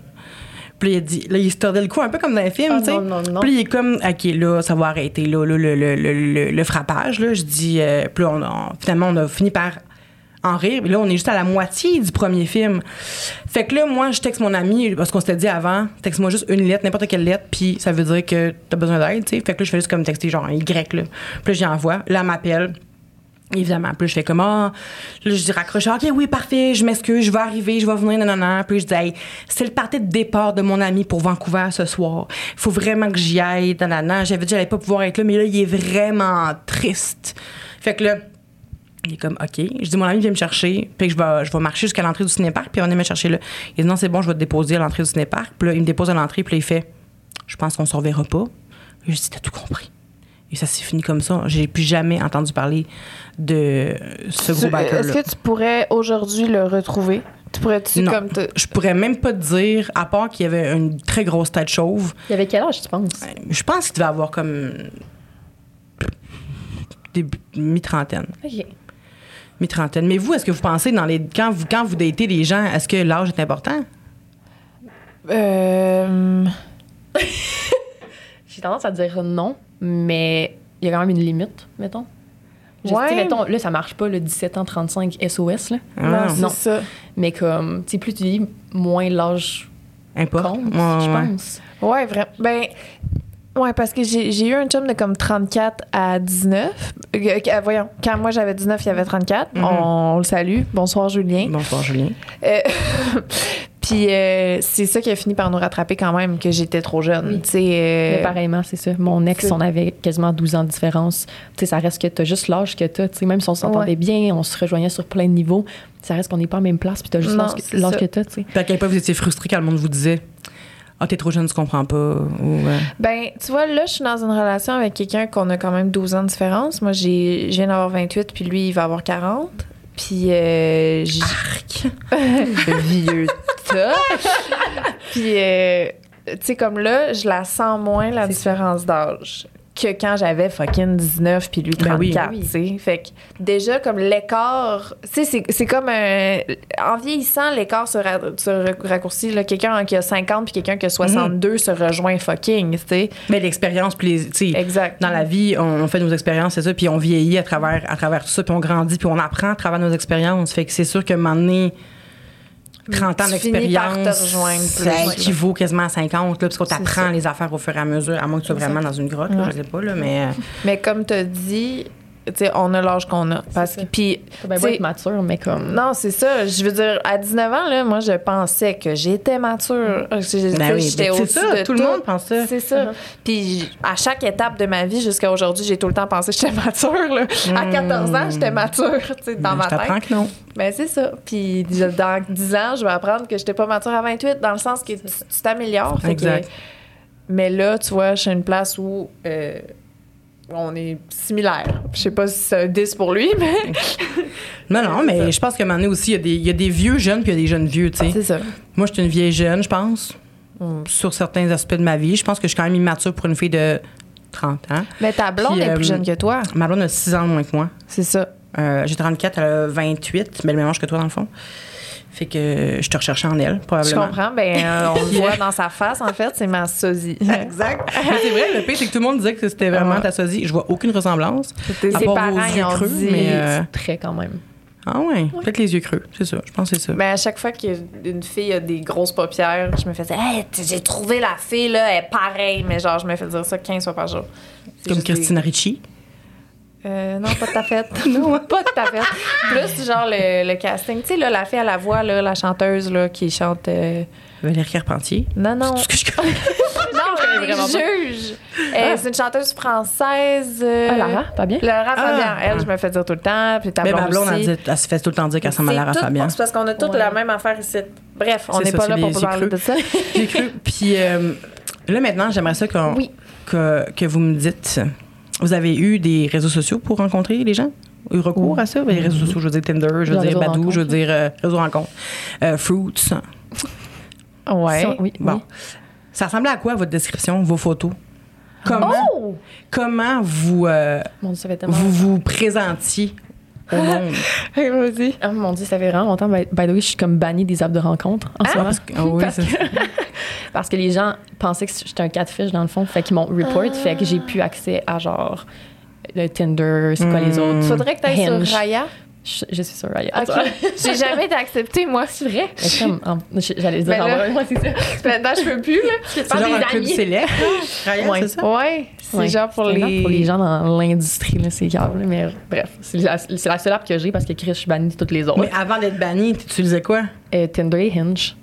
Puis il a dit, là, il se tordait le cou un peu comme dans les films, Ah, tu sais. Puis il est comme, OK, là, ça va arrêter, là, là, le, le, le, le- le frappage, là. Je dis, euh, puis on finalement, on a fini par en rire. Puis là, on est juste à la moitié du premier film. Fait que là, moi, je texte mon ami, parce qu'on s'était dit avant, texte-moi juste une lettre, n'importe quelle lettre, puis ça veut dire que t'as besoin d'aide, tu sais. Fait que là, je fais juste comme texter genre un Y, là. Puis là, j'y envoie. Là, elle m'appelle. Évidemment. Puis je fais comme, ah, là, je dis raccroche, OK, oui, parfait, je m'excuse, je vais arriver, je vais venir, non, non, non. Puis je dis, hey, c'est le party de départ de mon ami pour Vancouver ce soir. Il faut vraiment que j'y aille, non, non, non. J'avais dit, j'allais pas pouvoir être là, mais là, il est vraiment triste. Fait que là, il est comme, OK. Je dis, mon ami vient me chercher, puis je vais, je vais marcher jusqu'à l'entrée du cinépark, puis on est me chercher là. Il dit, non, c'est bon, je vais te déposer à l'entrée du cinépark. Puis là, il me dépose à l'entrée, puis là, il fait, je pense qu'on se reverra pas. Je dis, t'as tout compris. Et ça s'est fini comme ça. J'ai plus jamais entendu parler de ce gros Tu- biker Est-ce que tu pourrais aujourd'hui le retrouver? Tu pourrais-tu Non. comme te. Je pourrais même pas te dire, à part qu'il y avait une très grosse tête chauve. Il y avait quel âge, tu penses? Je pense qu'il devait avoir comme. début- mi-trentaine. OK. Mi-trentaine. Mais vous, est-ce que vous pensez, dans les, quand, vous, quand vous datez des gens, est-ce que l'âge est important? Euh, J'ai tendance à dire non, mais il y a quand même une limite, mettons. Je Ouais. sais, mettons, là, ça marche pas, le 17 ans 35 SOS, là. Ah, non, non. ça. Mais comme, tu sais, plus tu dis, moins l'âge Importe. compte, Ouais, je ouais. pense. Ouais, vraiment. Ben. Ouais, parce que j'ai eu un chum de comme 34 à 19. Euh, euh, voyons, quand moi j'avais 19, il y avait 34. Mhm. on, le salue. Bonsoir, Julien. Bonsoir, Julien. Euh, Puis euh, c'est ça qui a fini par nous rattraper quand même, que j'étais trop jeune. Oui. Tu euh, Mais pareillement, c'est ça. Mon ex, on avait quasiment 12 ans de différence. Tu sais, ça reste que t'as juste l'âge que t'as. Tu sais, même si on s'entendait Ouais. bien, on se rejoignait sur plein de niveaux, ça reste qu'on n'est pas en même place, puis t'as juste Non, l'âge que- tu. Puis à quel point vous étiez frustré quand le monde vous disait Ah, t'es trop jeune, tu comprends pas. Ou, euh, Ben, tu vois, là, je suis dans une relation avec quelqu'un qu'on a quand même 12 ans de différence. Moi, j'ai, je viens d'avoir 28, puis lui, il va avoir 40. Puis euh, j- vieux tas. Puis euh, tu sais comme là, je la sens moins la différence d'âge que quand j'avais fucking 19 puis lui Ben oui. 34, Oui. tu sais. Fait que déjà comme l'écart, tu sais c'est comme un en vieillissant l'écart se, ra- se ra- raccourcit quelqu'un qui a 50 puis quelqu'un qui a 62 se rejoint fucking, tu sais. Mais l'expérience, puis les, tu sais, Exact. dans la vie, on, on fait nos expériences, c'est ça, puis on vieillit à travers, à travers tout ça, puis on grandit, puis on apprend à travers nos expériences. Fait que c'est sûr que un moment donné, 30 ans d'expérience, ça équivaut quasiment à 50, là, parce qu'on t'apprend les affaires au fur et à mesure, à moins que tu sois vraiment dans une grotte, là, je sais pas, là, mais... euh, Mais comme tu as dit, on a l'âge qu'on a. Parce que, ça. puis, être mature, mais comme. non, c'est ça. Je veux dire, à 19 ans, là, moi, je pensais que j'étais mature. Je- je- Ben oui, j'étais ben c'est au-dessus ça, de tout le monde pense ça. C'est ça. Mhm. Puis, à chaque étape de ma vie jusqu'à aujourd'hui, j'ai tout le temps pensé que j'étais mature. Là. À 14 ans, j'étais mature, tu sais, dans ben, ma je tête. que non. Ben, c'est ça. Puis, dans 10 ans, je vais apprendre que j'étais pas mature à 28, dans le sens que tu t'améliores. Que- Exact. mais là, tu vois, je suis à une place où euh, on est similaires. Je sais pas si c'est un 10 pour lui, mais Non, non, mais je pense qu'à un moment donné aussi, il y, a des, il y a des vieux jeunes, puis il y a des jeunes vieux, tu sais. c'est ça. Moi, je suis une vieille jeune, je pense, sur certains aspects de ma vie. Je pense que je suis quand même immature pour une fille de 30 ans. Mais ta blonde Puis, est plus euh, jeune que toi. Ma blonde a 6 ans de moins que moi. C'est ça. Euh, J'ai 34, elle a 28, mais le même âge que toi, dans le fond. Fait que je te recherchais en elle, Je probablement. comprends. Ben, euh, on le voit dans sa face, en fait, c'est ma sosie. Exact. mais c'est vrai, le pire, c'est que tout le monde disait que c'était vraiment Ouais. ta sosie. Je vois aucune ressemblance. C'était ses parents, ils yeux ont creux, dit. mais, euh, Très quand même. Ah ouais, peut-être les yeux creux, c'est ça. Je pense que c'est ça. Ben, à chaque fois qu'une fille a des grosses paupières, je me faisais Hey, j'ai trouvé la fille, là, elle est pareille. Mais genre, je me fais dire ça 15 fois par jour. Comme des- Christina Ricci. Euh, non, pas de ta fête. non, pas de ta fête. Plus, genre, le, le casting. Tu sais, là, la fille à la voix, là, la chanteuse, là, qui chante. euh, Valérie Carpentier. Non, non. Tout ce que je connais. Non, connais les vraiment pas. juges. Euh, C'est une chanteuse française. euh, Ah, Lara, pas bien? Lara Ah. Fabian. Elle, je me fais dire tout le temps. Puis ta Mais blonde ma blonde, elle, aussi. dit- elle se fait tout le temps dire qu'elle ressemble à C'est Lara Fabian. C'est parce qu'on a toutes Ouais. la même affaire ici. Bref, on C'est n'est pas c'est là pour vous parler de ça. J'ai cru. Puis euh, là, maintenant, j'aimerais ça qu'on- que, que vous me dites. Vous avez eu des réseaux sociaux pour rencontrer les gens? Eu recours à ça? Ben, Les réseaux sociaux, je veux dire Tinder, je veux dire Badou, je veux dire euh, réseau rencontre. Euh, Fruits. Ouais. Ça, oui. Bon. oui. Ça ressemblait à quoi votre description, vos photos? Comment, Oh! comment vous, euh, Mon Dieu, ça vous vous présentiez au monde? Vas-y. Oh mon Dieu, ça fait vraiment longtemps. By, by the way, je suis comme bannie des apps de rencontre en ce moment. Ah oui, Parce c'est- Parce que les gens pensaient que j'étais un catfish dans le fond. Fait qu'ils m'ont report. Fait que j'ai plus accès à genre le Tinder, c'est quoi les Hmm. autres? Faudrait que tu ailles sur Raya. Je, je suis sur Riot. OK. J'ai jamais été acceptée, moi. C'est vrai? J'allais dire Ben en moi, c'est ça. Maintenant, je peux plus, là. C'est genre un club célèbre. Ouais. c'est ça? Ouais. C'est Ouais. genre pour les... vraiment pour les gens dans l'industrie, là, c'est grave. Mais bref, c'est la, c'est la seule app que j'ai parce que Chris, je suis bannie de toutes les autres. Mais avant d'être banni, tu utilisais quoi? Euh, Tinder et Hinge.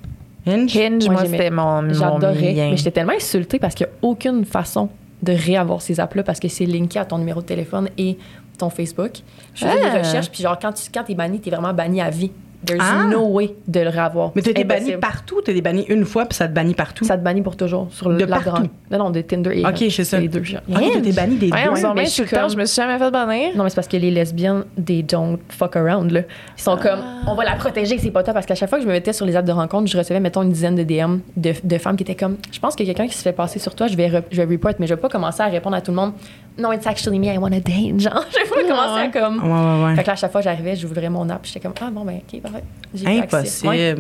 Hinge? Hinge, Moi, c'était mon, mon J'adorais. Mais j'étais tellement insultée parce qu'il n'y a aucune façon de réavoir ces apps-là parce que c'est linké à ton numéro de téléphone et ton Facebook. Je faisais Ah. des recherches, puis genre, quand tu quand es banni, tu es vraiment banni à vie. There's Ah. no way de le réavoir. Mais tu été banni partout? Tu été banni une fois, puis ça te bannit partout? Ça te bannit pour toujours sur De partout? Non, non, de Tinder et Ok, c'est ça. les deux. Ok, été banni des Ouais, deux. on s'en mais met je suis tout le temps. comme- Je me suis jamais fait bannir. Non, mais c'est parce que les lesbiennes, they don't fuck around, là. Ils sont comme, on va la protéger, c'est pas toi. Parce qu'à chaque fois que je me mettais sur les apps de rencontre, je recevais, mettons, une dizaine de DM de, de femmes qui étaient comme, je pense qu'il y a quelqu'un qui se fait passer sur toi, je vais, re- je vais report, mais je vais pas commencer à répondre à tout le monde, no, it's actually me, I want a date. Genre, je vais pas commencer à comme. Ouais, ouais, ouais. Fait que là, à chaque fois, j'arrivais, j'ouvrais mon app, j'étais comme, ah bon, ben, ok, parfait. J'ai. Impossible. Ouais.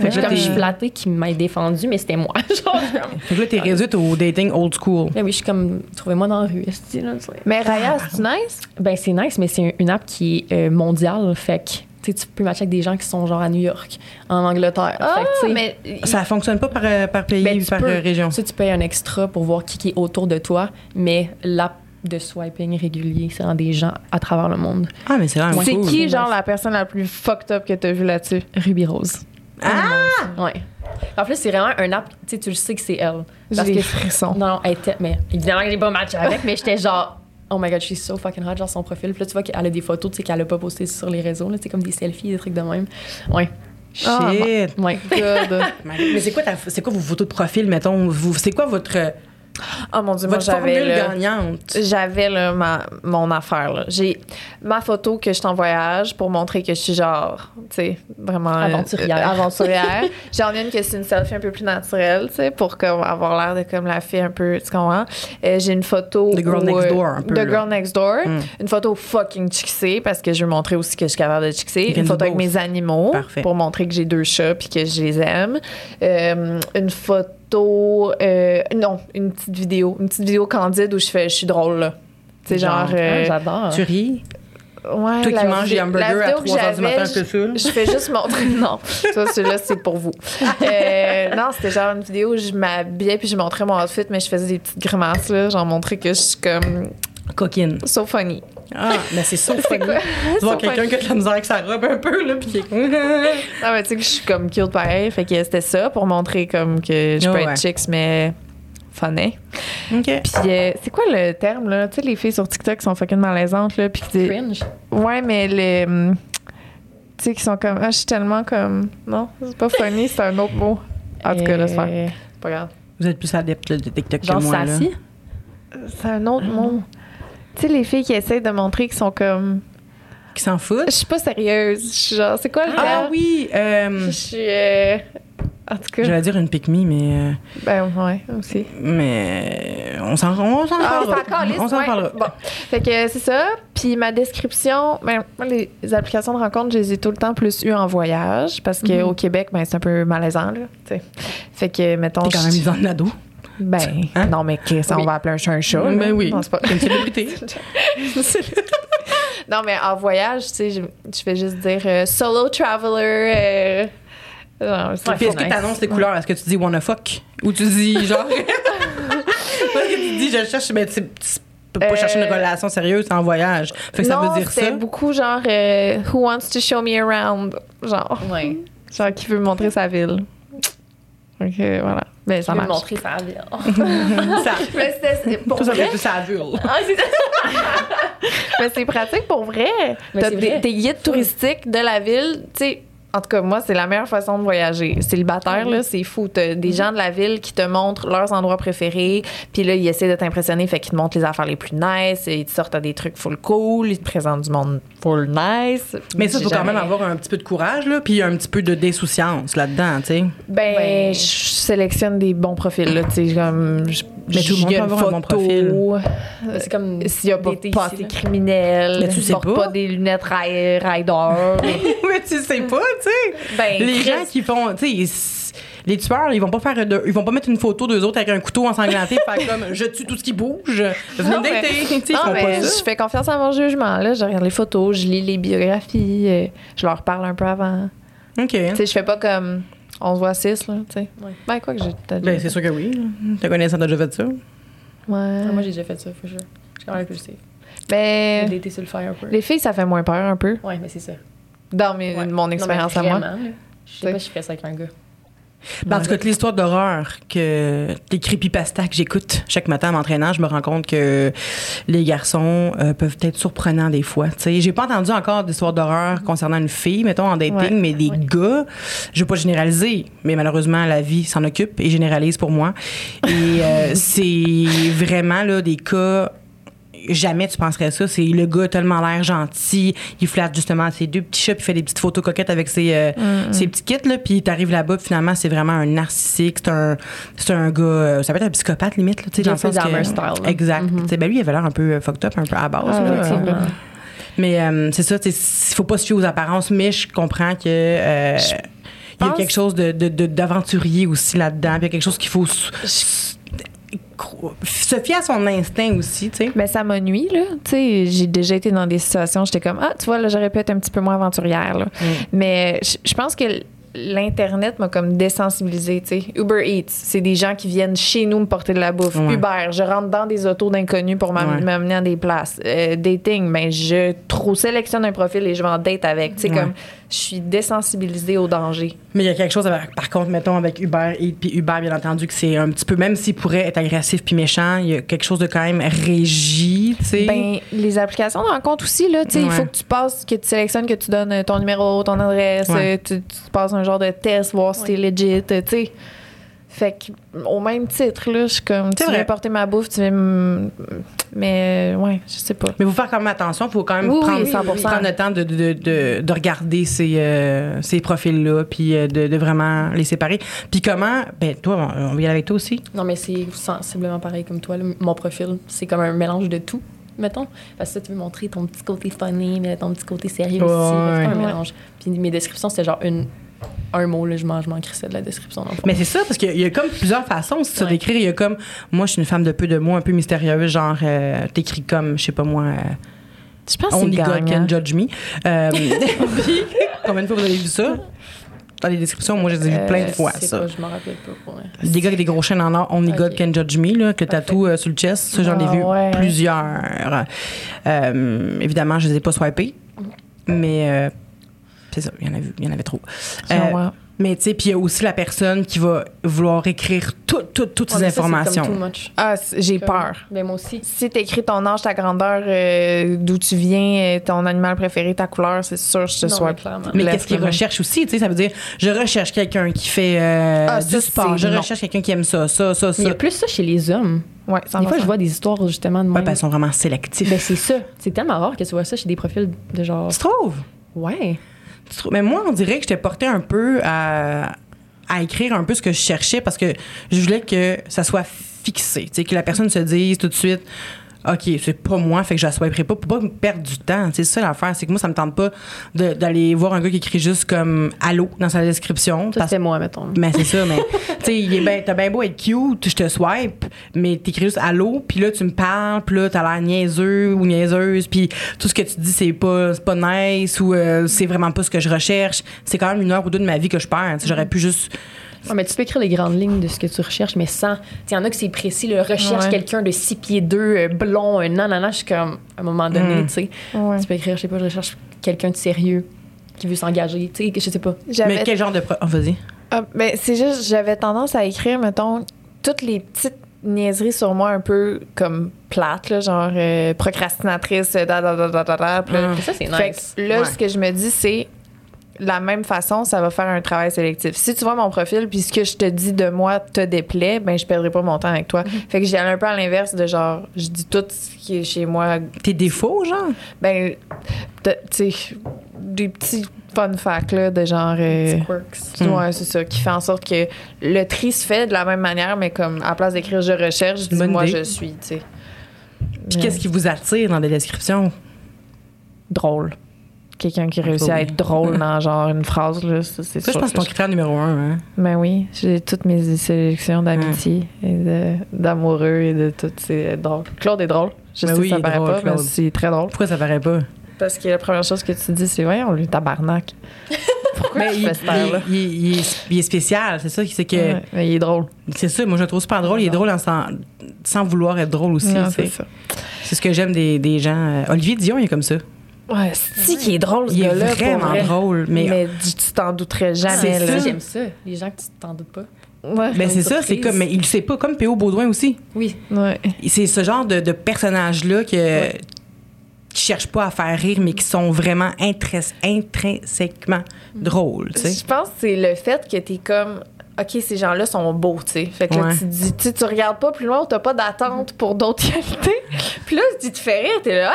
Fait, que là, comme je suis flattée qui m'ait défendu, mais c'était moi. Genre, fait que là, t'es réduite au dating old school. mais oui, je suis comme, trouvez-moi dans la rue, esti, là, tu sais. Mais Raya, c'est nice? Ben, c'est nice, mais c'est une app qui est euh, mondiale. Fait que tu sais, tu peux matcher avec des gens qui sont genre à New York, en Angleterre. Ah, fait que, tu sais, mais... Ça fonctionne pas par, euh, par pays ben, ou par peux. euh, région? Tu sais, tu payes un extra pour voir qui, qui est autour de toi, mais l'app de swiping régulier, c'est dans des gens à travers le monde. Ah, mais c'est vraiment C'est cool. qui, genre, la personne la plus fucked up que t'as vue là-dessus? Ruby Rose. Ah! Ouais. En plus, c'est vraiment un app, tu sais, tu le sais que c'est elle. J'ai Parce des que frissons. Non, non, elle était. Mais évidemment que j'ai pas matché avec, mais j'étais genre. Oh my god, je suis so fucking hot, genre son profil. Puis là, tu vois qu'elle a des photos, tu sais, qu'elle a pas postées sur les réseaux, là, tu sais, comme des selfies, des trucs de même. Ouais. Shit. Ouais. God. Mais c'est quoi, ta- c'est quoi vos photos de profil, mettons? Vous- C'est quoi votre, Oh mon Dieu, moi Votre j'avais formule là, gagnante. j'avais ma, mon affaire. J'ai ma photo que je suis en voyage pour montrer que je suis genre, tu sais, vraiment euh, Aventurière. euh, aventurière. J'en ai une que c'est une selfie un peu plus naturelle, tu sais, pour comme, avoir l'air de comme la fille un peu, tu comprends? Euh, J'ai une photo. The girl où, next euh, door, un peu, The là. girl next door. Mm. Une photo fucking chicksée parce que je veux montrer aussi que je suis capable de can Une photo avec mes animaux Parfait. pour montrer que j'ai deux chats puis que je les aime. Euh, une photo, euh, non, une petite vidéo, une petite vidéo candide où je fais, je suis drôle là. C'est genre, Genre, euh, Ah, J'adore. Tu ris? ouais, Toi qui manges des hamburgers à vidéo que 3 h du matin peu saoul. je fais juste montrer. Non, ça, celui-là, c'est pour vous. Euh, non, c'était genre une vidéo où je m'habillais puis je montrais mon outfit, mais je faisais des petites grimaces, là. Genre, montrer que je suis comme Coquine. so funny. Ah, mais c'est so funny. quoi? Tu vois quelqu'un qui a de la misère avec sa robe un peu, là, puis qui est... Non, mais tu sais que je suis comme cute pareil. Fait que c'était ça pour montrer comme que je peux Ouais, ouais. être chicks, mais funny. OK. Puis euh, c'est quoi le terme, là? Tu sais, les filles sur TikTok qui sont fucking malaisantes, là. Puis qui- Cringe. Ouais, mais le. hum, Tu sais, qui sont comme. Ah, je suis tellement comme. Non, c'est pas funny, c'est un autre mot. En tout cas. Euh, C'est pas grave. Vous êtes plus adepte là, de TikTok Genre que moi, là. sassy? C'est un autre mot. Tu sais, les filles qui essayent de montrer qu'ils sont comme. Qui s'en Je foutent? suis pas sérieuse. Je suis genre, c'est quoi le Ah terme? oui! euh, Je suis. euh, En tout cas. J'allais dire une pick me, mais... euh, Ben, ouais, aussi. mais on s'en on s'en Ah, parlera. on s'en parlera. Bon. Fait que c'est ça. Puis ma description, ben, les, applications de rencontre, je les ai tout le temps plus eues en voyage parce Mhm. qu'au Québec, ben, c'est un peu malaisant, là. tu sais. Fait que, mettons. T'es quand même je- mise en ado. Ben, Hein? non, mais qu'est-ce on Oui. va appeler un chat un chat? Ben là? oui. Non, c'est pas- une célébrité. non, mais en voyage, tu sais, je, je fais juste dire euh, solo traveler. euh, c'est est-ce que nice. t'annonces les couleurs? Est-ce que tu dis wanna fuck? Ou tu dis genre. Parce que tu dis je cherche, mais tu tu peux pas Euh, chercher une relation sérieuse en voyage. Fait que ça non, veut dire ça. beaucoup genre euh, Who wants to show me around? Genre, Ouais. genre qui veut me montrer sa ville. Ok, voilà. Ben, ça Je vais marche. montrer sa vie. Ça, Mais c'était- c'est- pour ça, ça vrai, fait sa bulle. Ah, c'est ça. mais c'est pratique pour vrai. Mais T'as des, vrai. des guides touristiques de la ville, tu sais. En tout cas, moi, c'est la meilleure façon de voyager. Célibataire, là, c'est fou. T'as des gens de la ville qui te montrent leurs endroits préférés, puis là, ils essaient de t'impressionner, fait qu'ils te montrent les affaires les plus nice, et ils te sortent à des trucs full cool, ils te présentent du monde full nice. Mais ça, il faut quand même avoir un petit peu de courage, là, puis un petit peu de déssouciance là-dedans, tu sais. Ben, Ben- je sélectionne des bons profils, là, tu sais, comme... je- Mais tout le monde y peut avoir un bon profil. C'est comme. S'il n'y a pas de passé criminel, Mais tu sais porte pas. pas des lunettes ri- rider. mais tu sais pas, tu sais. ben, Les Chris, gens qui font, tu sais, les tueurs, ils vont pas faire de- ils vont pas mettre une photo d'eux autres avec un couteau ensanglanté et faire comme je tue tout ce qui bouge. Non, mais- dater. Tu sais, ils non, font mais pas je ça. fais confiance à mon jugement. Là. Je regarde les photos, je lis les biographies, euh, je leur parle un peu avant. OK. Tu sais, je fais pas comme on se voit six, là, tu sais. Ouais. Ben, quoi que j'ai Ben, c'est sûr que oui. Ta connaissance a déjà fait ça. Ouais. Ah, moi, j'ai déjà fait ça, faut sûr. Je suis quand même impulsive. Ben, J'ai daté sur le fire un peu. les filles, ça fait moins peur un peu. Ouais, mais c'est ça. Dans mes- Ouais. mon Non, expérience à moi. Je sais pas si je ferais ça avec un gars. Ben, en tout cas, histoires d'horreur que les creepypasta que j'écoute chaque matin en m'entraînant, je me rends compte que les garçons euh, peuvent être surprenants des fois. Tu sais, j'ai pas entendu encore d'histoires d'horreur concernant une fille, mettons en dating, Ouais. mais des gars, je veux pas généraliser, mais malheureusement la vie s'en occupe et généralise pour moi. Et euh, c'est vraiment là des cas jamais tu penserais ça. C'est le gars a tellement l'air gentil. Il flatte justement ses deux petits chats, puis il fait des petites photos coquettes avec ses, euh, ses petits kits, là. Puis t'arrives là-bas, finalement, c'est vraiment un narcissique. C'est un, c'est un gars, euh, ça peut être un psychopathe limite, là, tu sais, dans le que- style, là. Exact. Sais, Ben lui, il avait l'air un peu euh, fucked up, un peu à base. Ah, là. Mais euh, c'est ça, il faut pas se fier aux apparences, mais je comprends que. euh, il y a quelque chose de, de- de- d'aventurier aussi là-dedans. Puis il y a quelque chose qu'il faut se fier à son instinct aussi, tu sais. Mais ça m'a nuit, là. Tu sais, j'ai déjà été dans des situations, j'étais comme, ah, tu vois, là, j'aurais pu être un petit peu moins aventurière, là. Mais je pense que l'Internet m'a comme désensibilisée, tu sais. Uber Eats, c'est des gens qui viennent chez nous me porter de la bouffe. Ouais. Uber, je rentre dans des autos d'inconnus pour m'am- Ouais. m'amener à des places. Euh, dating, ben, je trop sélectionne un profil et je vais en date avec. Tu sais, Ouais. comme, je suis désensibilisée au danger. Mais il y a quelque chose, avec- par contre, mettons, avec Uber et puis Uber, bien entendu, que c'est un petit peu, même s'il pourrait être agressif puis méchant, il y a quelque chose de quand même régi, tu sais. Ben, les applications de rencontre aussi, là, tu sais, il Ouais. faut que tu passes, que tu sélectionnes, que tu donnes ton numéro, ton adresse, Ouais. tu, tu passes un genre de test, voir si Ouais. t'es legit, tu sais. Fait que, au même titre, là, je suis comme, tu viens porter ma bouffe, tu viens me- Mais, euh, ouais, je sais pas. Mais vous faire quand même attention, il faut quand même Oui, oui, prendre, 100%. prendre le temps de, de, de, de regarder ces, euh, ces profils-là, puis euh, de, de vraiment les séparer. Puis comment, ben toi, on, on va y aller avec toi aussi. Non, mais c'est sensiblement pareil comme toi. là. Mon profil, c'est comme un mélange de tout, mettons. Parce que ça, tu veux montrer ton petit côté funny, mais ton petit côté sérieux Ouais, aussi. C'est un mélange. Puis mes descriptions, c'était genre une, un mot, là, je m'en je m'en crissais de la description. dans le fond. Mais c'est ça, parce qu'il y a comme plusieurs façons de se Ouais. décrire. Il y a comme, moi, je suis une femme de peu de mots, un peu mystérieuse, genre, euh, t'écris comme, je sais pas moi, euh, Je pense Only God can judge me. Euh, combien de fois vous avez vu ça? Dans les descriptions, moi, je les ai vues plein de Euh, fois, ça. Pas, je m'en rappelle pas pour. Des gars avec des gros chaînes en or, Only God Ok. Can Judge Me, là, que tatou euh, sur le chest. Ça, j'en ai Ah, vu ouais. plusieurs. Euh, évidemment, je les ai pas swipés, mais euh, c'est ça, il y en a vu, il y en avait trop. Euh, mais tu sais, puis il y a aussi la personne qui va vouloir écrire toutes, toutes, toutes Ouais, ces ça, informations. comme too much. Ah, j'ai peur. Ben, moi aussi. Si t'écris ton âge, ta grandeur, euh, d'où tu viens, euh, ton animal préféré, ta couleur, c'est sûr que je te sois mais qu'est-ce qu'ils recherchent aussi, tu sais, ça veut dire, je recherche quelqu'un qui fait euh, Ah, du ça, sport, je non. recherche quelqu'un qui aime ça, ça, ça, Mais il y ça. a plus ça chez les hommes. Ouais, Des fois, je vois des histoires justement de Ouais, même. ben, ils sont vraiment sélectifs. Ben, c'est ça. C'est tellement rare que tu vois ça chez des profils de genre. tu trouves? Ouais. Mais moi, on dirait que j'étais portée un peu à, à écrire un peu ce que je cherchais parce que je voulais que ça soit fixé. Que la personne se dise tout de suite. OK, c'est pas moi, fait que je la swiperai pas pour pas me perdre du temps. C'est ça l'affaire, c'est que moi, ça me tente pas d'aller voir un gars qui écrit juste comme allô dans sa description. Ça, c'était moi, mettons. mais c'est ça, mais tu sais, il est ben, t'as bien beau être cute, je te swipe, mais t'écris juste allô, puis là tu me parles, puis là t'as l'air niaiseux ou niaiseuse, puis tout ce que tu dis c'est pas c'est pas nice ou euh, c'est vraiment pas ce que je recherche. C'est quand même une heure ou deux de ma vie que je perds. J'aurais pu juste Ouais, mais tu peux écrire les grandes lignes de ce que tu recherches, mais sans. Il y en a que c'est précis, le recherche Ouais. quelqu'un de 6 pieds 2, blond, un nanana. Je suis comme, à un moment donné, Mm. tu sais, Ouais. tu peux écrire, je sais pas, je recherche quelqu'un de sérieux qui veut s'engager, tu sais, que je sais pas. J'avais- Mais quel genre de pro- oh, vas-y. Ah, ben, c'est juste, j'avais tendance à écrire, mettons, toutes les petites niaiseries sur moi un peu comme plates, là, genre euh, procrastinatrice, da da da da da da. Hum. Ça, c'est Fait nice. que là, Ouais. ce que je me dis, c'est la même façon, ça va faire un travail sélectif. Si tu vois mon profil, puis ce que je te dis de moi te déplaît, ben je perdrai pas mon temps avec toi. Fait que j'y allais un peu à l'inverse de genre, je dis tout ce qui est chez moi. Tes défauts, genre? Ben, tu sais, des petits fun facts, là, de genre. euh, quirks. Hmm. Ouais, c'est ça, qui fait en sorte que le tri se fait de la même manière, mais comme à la place d'écrire je recherche, je dis Bonne moi je suis, tu sais. Puis qu'est-ce qui vous attire dans des descriptions? drôle. Quelqu'un qui réussit à être drôle dans genre une phrase, là, ça, c'est Ça, je pense que c'est ton critère numéro un. Hein? Ben oui, j'ai toutes mes sélections d'amitié et de- d'amoureux et de tout. C'est drôle. Claude est drôle. Je Ben sais oui, ça paraît drôle, pas, mais c'est très drôle. Pourquoi ça paraît pas? Parce que la première chose que tu dis, c'est Voyons, lui, tabarnak. Pourquoi Mais tu il, heure-là? il- il- il est, spécial, c'est ça. C'est que Ouais, mais il est drôle. c'est ça. Moi, je le trouve super drôle. Il est drôle en sans, sans vouloir être drôle aussi. Non, c'est ça. C'est ce que j'aime des, des gens. Euh, Olivier Dion, il est comme ça. Ouais, c'est qui est drôle, ce Il est gars-là. pour vraiment vrai. drôle. Mais, Mais, tu tu t'en douterais C'est jamais, Ça, là. ça. j'aime ça. Les gens que tu t'en doutes pas. Ouais. ben, c'est ça, c'est surprise. comme. Mais il le sait pas, comme P.O. Baudouin aussi. Oui. Ouais. C'est ce genre de, de personnage-là que. qui cherchent pas à faire rire, mais qui sont vraiment intrins- intrinsèquement drôles, tu sais. Je pense que c'est le fait que t'es comme. OK, ces gens-là sont beaux, tu sais. Fait que là, Ouais. tu dis, tu tu regardes pas plus loin, t'as pas d'attente pour d'autres qualités. Puis là, tu te fais rire, t'es là,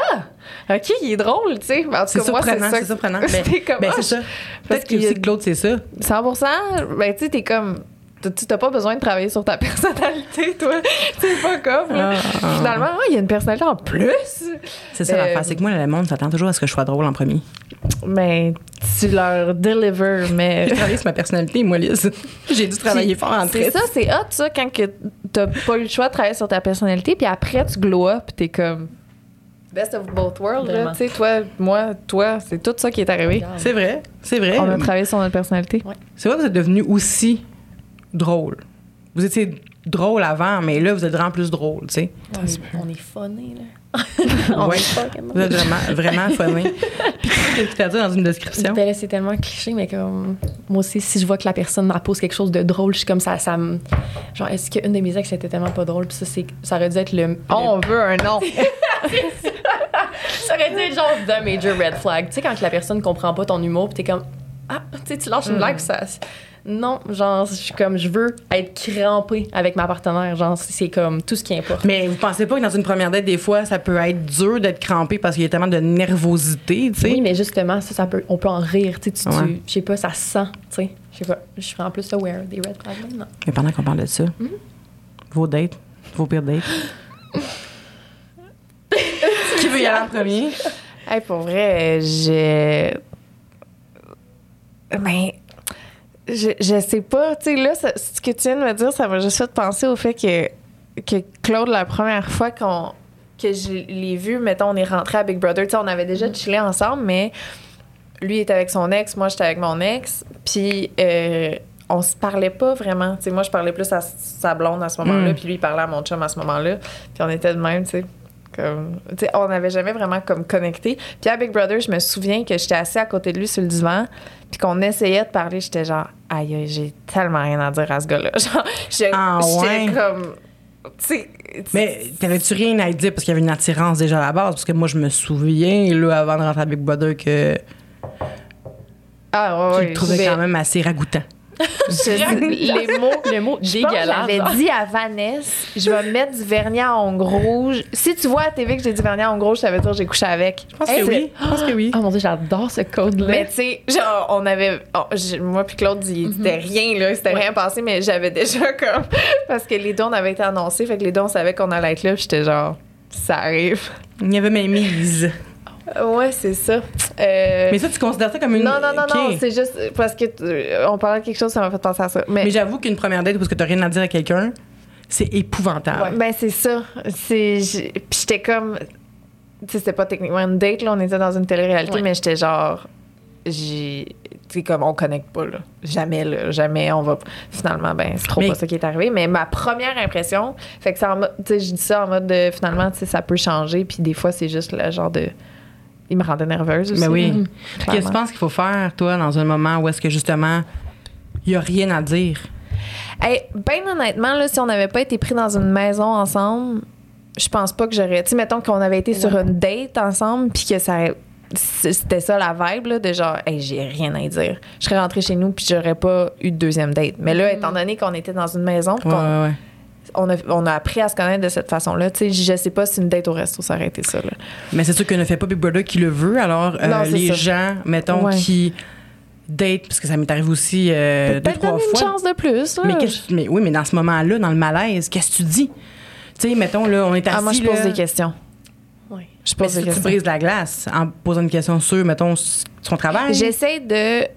ah, OK, il est drôle, tu sais. En tout C'est cas, moi, c'est surprenant, ça. c'est surprenant. T'es Ben, comme, ben, ah, c'est ça. Peut-être que a- aussi Claude, c'est ça. 100 ben, tu sais, t'es comme. Tu tu- t'as pas besoin de travailler sur ta personnalité, toi. C'est pas comme. là. Ah. Finalement, il y a une personnalité en plus. C'est ça Euh, l'affaire. C'est que moi, le monde s'attend toujours à ce que je sois drôle en premier. Mais tu leur deliver, mais. J'ai travaillé sur ma personnalité, moi, Lise. J'ai dû travailler fort en C'est ça, c'est hot, ça, quand que t'as pas eu le choix de travailler sur ta personnalité, puis après, tu glow up, puis t'es comme. Best of both worlds. Tu sais, toi, moi, toi, c'est tout ça qui est arrivé. C'est vrai, c'est vrai. On a travaillé sur notre personnalité. C'est vrai que vous êtes devenu aussi drôle. Vous étiez drôle avant, mais là, vous êtes vraiment plus drôle, tu sais. On est, on est funny, là. on Ouais. est fucking Vous êtes vraiment, vraiment funny. Puis qu'est-ce que tu as dit dans une description? Ben là, c'est tellement cliché, mais comme moi aussi, si je vois que la personne elle pose quelque chose de drôle, je suis comme ça, ça me. Genre, est-ce qu'une de mes ex était tellement pas drôle, puis ça, c'est, ça aurait dû être le. Oh, on le- veut un nom. ça aurait dû être genre the major red flag. Tu sais, quand la personne comprend pas ton humour, puis t'es comme. Ah, tu sais, tu lâches une blague, puis ça. Non, genre, je suis comme, je veux être crampée avec ma partenaire. Genre, c'est comme tout ce qui importe. Mais vous pensez pas que dans une première date, des fois, ça peut être dur d'être crampé parce qu'il y a tellement de nervosité, tu sais? Oui, mais justement, ça, ça peut, on peut en rire. Tu sais, Ouais. je sais pas, ça se sent. Tu sais, je sais pas. Je suis en plus aware des red flags. Non. Mais pendant qu'on parle de ça, Hmm? vos dates, vos pires dates? Qui veut y aller en premier? Hey, pour vrai, j'ai. Ben. Je, je sais pas. Tu sais, là, ça- ce que tu viens de me dire, ça m'a juste fait penser au fait que, que Claude, la première fois qu'on que je l'ai vu, mettons, on est rentré à Big Brother, tu sais, on avait déjà chillé ensemble, mais lui était avec son ex, moi j'étais avec mon ex, puis euh, on se parlait pas vraiment. Tu sais, moi je parlais plus à sa blonde à ce moment-là, Mm. puis lui il parlait à mon chum à ce moment-là, puis on était de même, tu sais. Comme, tu sais, on n'avait jamais vraiment comme connecté. Puis à Big Brother, je me souviens que j'étais assis à côté de lui sur le divan, puis qu'on essayait de parler, j'étais genre, aïe, aïe, j'ai tellement rien à dire à ce gars-là. Genre, Ah, j'étais ouais? comme, tu sais. Mais t'avais-tu rien à dire parce qu'il y avait une attirance déjà à la base? Parce que moi, je me souviens, là, avant de rentrer à Big Brother, que ah, ouais, je ouais, le trouvais quand même assez ragoûtant. Je- les mots, Le mot dégueulasse. J'avais genre. dit à Vanessa, je vais mettre du vernis à ongles rouges. Si tu vois à TV que j'ai du vernis à ongles rouges, ça veut dire que j'ai couché avec. Je pense que oui. Je pense que oui. Oh mon dieu, j'adore ce code-là. Mais tu sais, genre, on avait. oh, moi puis Claude, il Mhm. c'était rien, là. C'était rien passé, mais j'avais déjà comme. Parce que les dons avaient été annoncés, fait que les dons savaient qu'on allait être là, puis j'étais genre, ça arrive. Il y avait mes mises. Ouais, c'est ça. Euh, Mais ça, tu considères ça comme une. non, non, non, non, c'est juste parce que on parlait de quelque chose, ça m'a fait penser à ça. Mais, Mais j'avoue qu'une première date parce que t'as rien à dire à quelqu'un, c'est épouvantable. Ben, c'est ça. C'est, puis j'étais comme. Tu sais, c'était pas techniquement une date, là. On était dans une télé-réalité, Ouais. mais j'étais genre. J'ai. Tu sais, comme on connecte pas, là. Jamais, là. Jamais on va. Finalement, ben, c'est trop Mais- pas ça qui est arrivé. Mais ma première impression, fait que c'est en mode. Tu sais, je dis ça en mode de. Finalement, tu sais, ça peut changer, puis des fois, c'est juste le genre de. Il me rendait nerveuse aussi. Mais oui. Qu'est-ce que tu penses qu'il faut faire, toi, dans un moment où est-ce que justement, il y a rien à dire? Hey, ben honnêtement, là, si on n'avait pas été pris dans une maison ensemble, je pense pas que j'aurais. Tu sais, mettons qu'on avait été sur une date ensemble, puis que ça. C'était ça la vibe, là, de genre, hey, j'ai rien à dire. Je serais rentrée chez nous, puis j'aurais pas eu de deuxième date. Mais là, étant donné qu'on était dans une maison, puis Ouais, qu'on ouais, ouais. On a, on a appris à se connaître de cette façon-là, tu sais, je sais pas si une date au resto, ça aurait été ça, là. Mais c'est sûr que ne fait pas Big Brother qui le veut. Alors, euh, Non, les ça. gens, mettons, Ouais. qui date, parce que ça m'est arrivé aussi euh, deux, Peut-être trois donner une fois. chance de plus, là. Mais, qu'est-ce- mais oui, mais dans ce moment-là, dans le malaise, qu'est-ce que tu dis? Tu sais, mettons, là, on est assis. Ah, moi, je pose là, des questions. Ouais. Je mais pose si des tu questions. brises la glace en posant une question sur, mettons, son travail. J'essaie de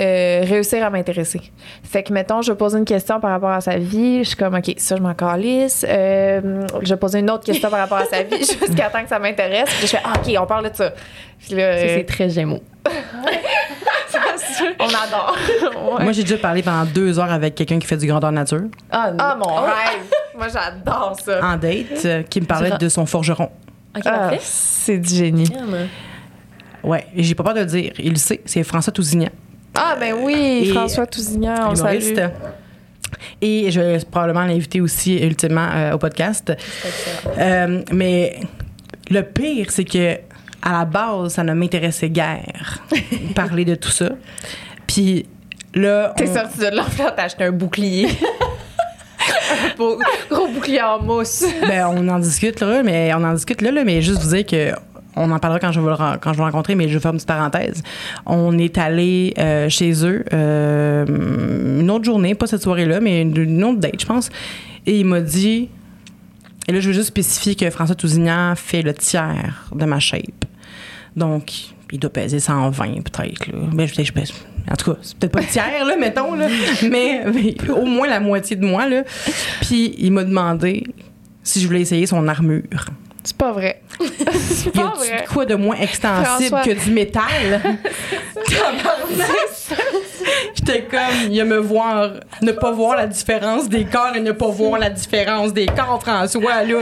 euh, réussir à m'intéresser. Fait que, mettons, je pose une question par rapport à sa vie. Je suis comme, OK, ça, je m'en calisse. Euh, je vais poser une autre question par rapport à sa vie jusqu'à temps que ça m'intéresse. Puis je fais, ah, OK, on parle de ça. Puis là, Ça, euh, c'est très gémeaux. on adore. Ouais. Moi, j'ai déjà parlé pendant deux heures avec quelqu'un qui fait du grandeur nature Ah, non. Ah, mon rêve. Moi, j'adore ça. en date, euh, qui me parlait de son forgeron. Ok, Ah, parfait. c'est du génie. Ouais, et j'ai pas peur de le dire. Il le sait, c'est François Tousignan. Ah, ben oui, François Tousignan, on salue. Et je vais probablement l'inviter aussi ultimement euh, au podcast. Euh, mais le pire, c'est que à la base, ça ne m'intéressait guère parler de tout ça. Puis là, T'es on- sorti de là, t'as acheté un bouclier. un beau- gros bouclier en mousse. ben, on en discute là, mais on en discute là, là, mais juste vous dire que on en parlera quand je vais le, quand je vais le rencontrer, mais je vais faire une petite parenthèse. On est allé euh, chez eux euh, une autre journée, pas cette soirée-là, mais une, une autre date, je pense. Et il m'a dit, et là je veux juste spécifier que François Tousignan fait le tiers de ma shape. Donc, il doit peser 120 peut-être. Là. Mais je, je pèse. En tout cas, c'est peut-être pas le tiers, là, mettons, là, mais, mais au moins la moitié de moi. Là. Puis il m'a demandé si je voulais essayer son armure. C'est pas vrai. C'est Y pas vrai. quoi de moins extensible François. que du métal? J'étais comme, il a me voir, ne pas voir la différence des corps et ne pas voir la différence des corps, François, là.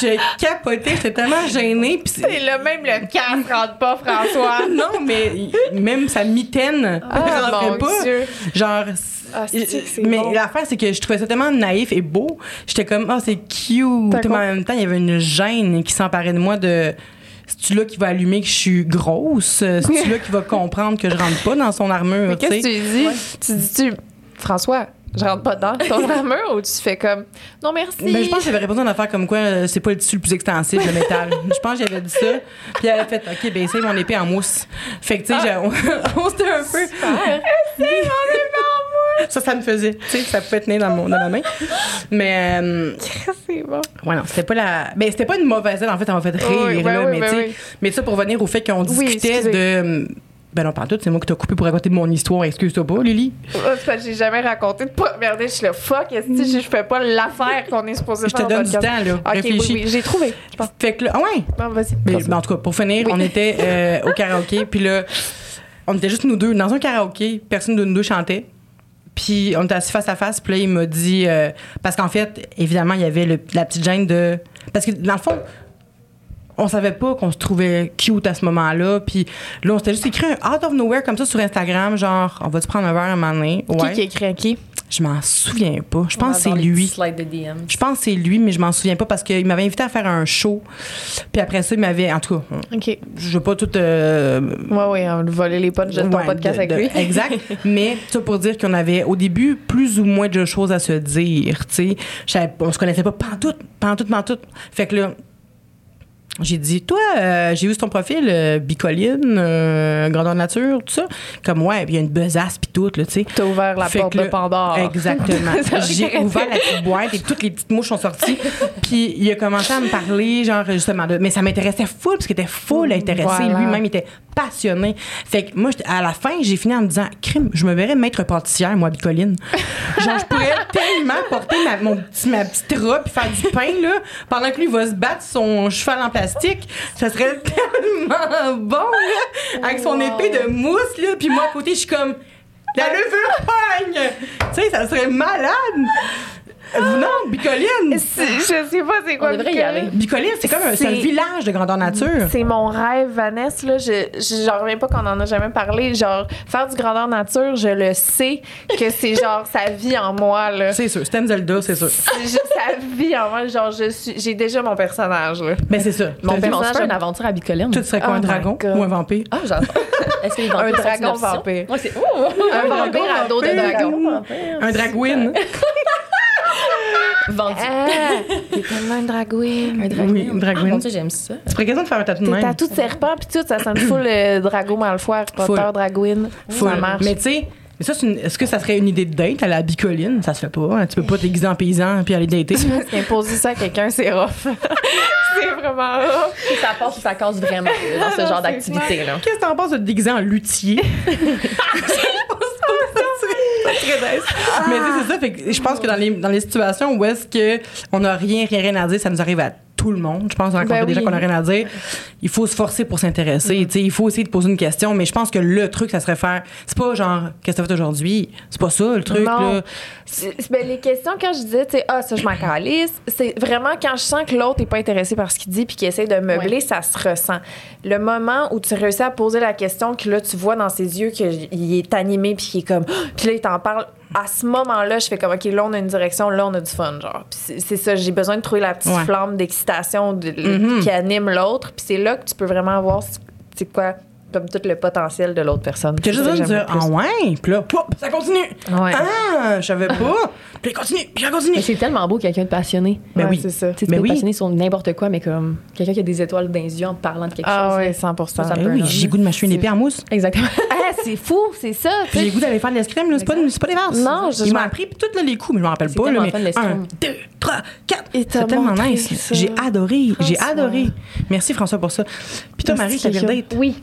J'ai capoté, j'étais tellement gênée. C'est- là, même le casque rentre pas, François. non, mais même sa mitaine Ah, rentrait mon pas. Dieu. Genre, Ah, mais bon? l'affaire, c'est que je trouvais ça tellement naïf et beau. J'étais comme, oh, c'est cute. Mais en même temps, il y avait une gêne qui s'emparait de moi de. C'est-tu là qui va allumer que je suis grosse? C'est-tu là qui va comprendre que je rentre pas dans son armure? Mais tu qu'est-ce que tu dis? Tu dis-tu, François, je rentre pas dans ton armure ou tu fais comme, non merci? Ben, je pense que j'avais répondu à une affaire comme quoi euh, c'est pas le tissu le plus extensible, le métal. je pense que j'avais dit ça. Puis elle a fait OK, ben essaye mon épée en mousse. Fait que tu sais, j'ai- on, on s'était un peu. Ça, ça me faisait. Tu sais, ça pouvait tenir dans, mon, dans ma main. Mais, euh, c'est bon? ouais, non, c'était pas la. Ben, c'était pas une mauvaise aide, en fait, m'a fait rire, Oui, ben là. oui, mais, ben tu sais, oui. mais ça, pour revenir au fait qu'on discutait de. Ben non, pas tout, c'est moi qui t'ai coupé pour raconter mon histoire. Excuse-toi pas, Lily. C'est parce que j'ai jamais raconté de. Regardez, je suis là, fuck, est-ce que je fais pas l'affaire qu'on est supposé Je te faire donne du temps, là. Ok, Réfléchis. oui, j'ai trouvé. Je pense. Fait que là, ah ouais, Bon, vas-y. Mais ben, en tout cas, pour finir, Oui. on était euh, au karaoké, puis là, on était juste nous deux dans un karaoké, personne de nous deux chantait. Puis on était assis face à face, puis là, il m'a dit. euh, parce qu'en fait, évidemment, il y avait le- la petite gêne de. Parce que dans le fond, on savait pas qu'on se trouvait cute à ce moment-là. Puis là, on s'était juste écrit un out of nowhere comme ça sur Instagram, genre, on va-tu prendre un verre un moment donné? Qui Ouais. qui a écrit à qui? Je m'en souviens pas. Je pense que c'est lui. de DM. Je pense que c'est lui, mais je m'en souviens pas parce qu'il m'avait invité à faire un show. Puis après ça, il m'avait. En tout cas, Ok. je veux pas tout. euh, Ouais, ouais, on va voler les de ton ouais, podcast de- avec de- lui. Exact. mais ça pour dire qu'on avait au début plus ou moins de choses à se dire. Tu sais, on se connaissait pas pantoute, pantoute, pantoute. Fait que là. J'ai dit, toi, euh, j'ai vu ton profil, euh, bicoline, euh, grandeur nature, tout ça. Comme, ouais, puis il y a une besace, puis tout, là, tu sais. T'as ouvert la Fait porte que de là- Pandore. Exactement. J'ai ouvert la petite boîte et toutes les petites mouches sont sorties. Puis il a commencé à me parler, genre, justement, de. Mais ça m'intéressait full, parce qu'il était full intéressé. Voilà. Lui-même, il était passionné. Fait que moi, à la fin, j'ai fini en me disant, crime, je me verrais maître pâtissière, moi, bicoline. genre, je pourrais tellement porter ma, mon petit, ma petite robe puis faire du pain, là, pendant que lui va se battre son cheval en Ça serait tellement bon, là, avec son épée de mousse, là. Puis moi, à côté, je suis comme. La levure pogne! Tu sais, ça serait malade! Non, Bicoline! Je sais pas c'est quoi. On devrait y Bicoline. aller. Bicoline, c'est comme un, c'est un village de grandeur nature. C'est mon rêve, Vanessa. Là, je, je, j'en reviens pas qu'on en a jamais parlé. Genre, faire du grandeur nature, je le sais que c'est genre, ça vit en moi. Là. C'est sûr, Stan Zelda, c'est sûr. C'est juste, ça vit en moi. Genre, je suis, j'ai déjà mon personnage. Là. Mais c'est ça. Mon personnage- une aventure à Bicoline. Tout serait quoi, Oh un my dragon God. ou un vampire? Ah, j'adore. Est-ce que les vampires Un dragon vampire. C'est. Oh! Un vampire à dos de dragon. Un dragouine. Vendu. Ah, t'es tellement une dragouine. Un dragon. Oui, une dragouine. Ah, mon Dieu, j'aime ça. Tu ferais question de faire un tatou de T'es même. tatou de serpent, puis tout, ça sonne full euh, Drago Malfoy, Harry Potter. Dragouine. Full. Ça marche. Mais tu sais, mais ça, c'est une- est-ce que ça serait une idée de date à la bicoline? Ça se fait pas. hein. Tu peux pas t'aiguiser en paysan puis aller dater. Parce qu'imposer ça à quelqu'un, c'est rough. c'est vraiment rough. Ça passe ou ça casse vraiment là, dans ce genre d'activité. Qu'est-ce que t'en penses de te déguiser en luthier? Mais c'est ça. Fait que je pense que dans les, dans les situations où est-ce que on n'a rien, rien, rien à dire, ça nous arrive à tout le monde. Je pense qu'on rencontre Ben des gens oui. qu'on n'a rien à dire. Il faut se forcer pour s'intéresser. Sais, Il faut essayer de poser une question. Mais je pense que le truc, ça serait faire. C'est pas genre, qu'est-ce que t'as fait aujourd'hui? C'est pas ça, le truc. Non. Là. Ben, les questions, quand je disais, ah, ça, je m'en calisse, c'est vraiment quand je sens que l'autre n'est pas intéressé par ce qu'il dit puis qu'il essaie de meubler, Ouais. ça se ressent. Le moment où tu réussis à poser la question, que là, tu vois dans ses yeux qu'il est animé puis qu'il est comme, puis là, il t'en parle. À ce moment-là, je fais comme, OK, là, on a une direction, là, on a du fun, genre. C'est- ça, j'ai besoin de trouver la petite Ouais. flamme d'excitation de- Mhm. qui anime l'autre. Puis c'est là que tu peux vraiment voir, c'est quoi, comme tout le potentiel de l'autre personne. T'as juste de dire, ah ouais? Puis là, hop, ça continue. Ouais. Ah, je savais pas. Puis il continue, puis il continue. Mais c'est tellement beau quelqu'un de passionné. Ben Ouais, oui. c'est ça. Tu Ben peux oui. passionné sur n'importe quoi, mais comme quelqu'un qui a des étoiles dans les yeux en parlant de quelque Ah chose. ouais, là. 100 Ça, ça Ben oui, j'ai goût de m'acheter une épée en mousse. Exactement. Ah, c'est fou, c'est ça. j'ai goût d'aller faire de l'escrime, là. C'est pas, c'est pas des vases. Non, je- Ils m'ont appris tous les coups, mais je m'en rappelle pas. Mais un, deux, trois, quatre. C'est tellement nice. J'ai adoré. J'ai François. adoré. Merci François pour ça. Puis toi, Marie, ta date. Oui.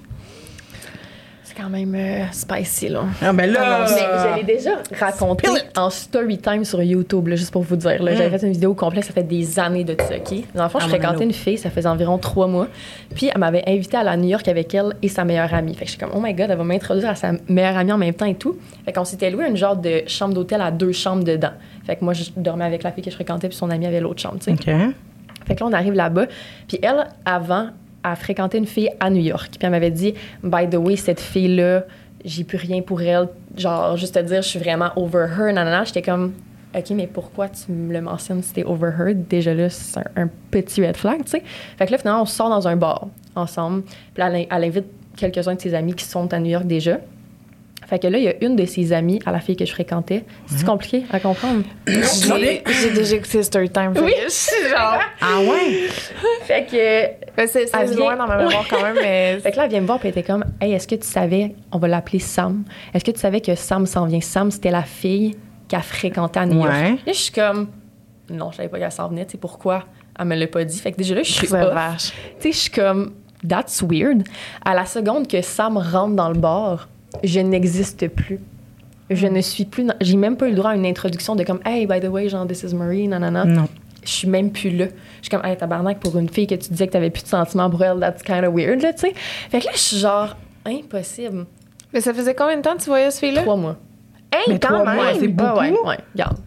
C'est quand même euh, spicy, là. Ah ben là. Mais je l'ai déjà raconté en story time sur YouTube, là, juste pour vous dire. là. J'avais Mm. fait une vidéo complète, ça fait des années de ça, OK? Dans le fond, je Ah, fréquentais une fille, ça faisait environ trois mois. Puis elle m'avait invité à aller à New York avec elle et sa meilleure amie. Fait que je suis comme, oh my God, elle va m'introduire à sa meilleure amie en même temps et tout. Fait qu'on s'était loué une genre de chambre d'hôtel à deux chambres dedans. Fait que moi, je dormais avec la fille que je fréquentais, puis son amie avait l'autre chambre, tu sais. OK. Fait que là, on arrive là-bas. Puis elle, avant, a fréquenté une fille à New York. Puis elle m'avait dit, by the way, cette fille-là, j'ai plus rien pour elle. Genre, juste te dire, je suis vraiment over her, nanana. J'étais comme, OK, mais pourquoi tu me le mentionnes si t'es overheard? Déjà là, c'est un, petit red flag, tu sais. Fait que là, finalement, on sort dans un bar ensemble. Puis là, elle invite quelques-uns de ses amis qui sont à New York déjà. Fait que là, il y a une de ses amies à la fille que je fréquentais. C'est compliqué à comprendre. J'ai déjà écouté Story Time. Oui. Je suis genre. Ah ouais? fait que Mais C'est c'est Elle vient- loin dans ma mémoire quand même, mais. Fait que là, elle vient me voir puis elle était comme Hey, est-ce que tu savais, on va l'appeler Sam, est-ce que tu savais que Sam s'en vient? Sam, c'était la fille qu'elle fréquentait à New York. Ouais. Là, je suis comme Non, je savais pas qu'elle s'en venait, tu sais pourquoi? Elle me l'a pas dit. Fait que déjà là, je suis C'est. Tu sais, je suis comme That's weird. À la seconde que Sam rentre dans le bar, je n'existe plus. Je ne suis plus. dans- J'ai même pas eu le droit à une introduction de comme Hey, by the way, genre, this is Marie, nanana. Non. Je suis même plus là. Je suis comme, hey, tabarnak, pour une fille que tu disais que t'avais plus de sentiments pour elle, that's kind of weird, là, tu sais. Fait que là, je suis genre, impossible. Mais ça faisait combien de temps que tu voyais ce fille-là? Trois mois. Hey, Mais quand trois même! mois, c'est beaucoup. Ouais, ouais, ouais, regarde.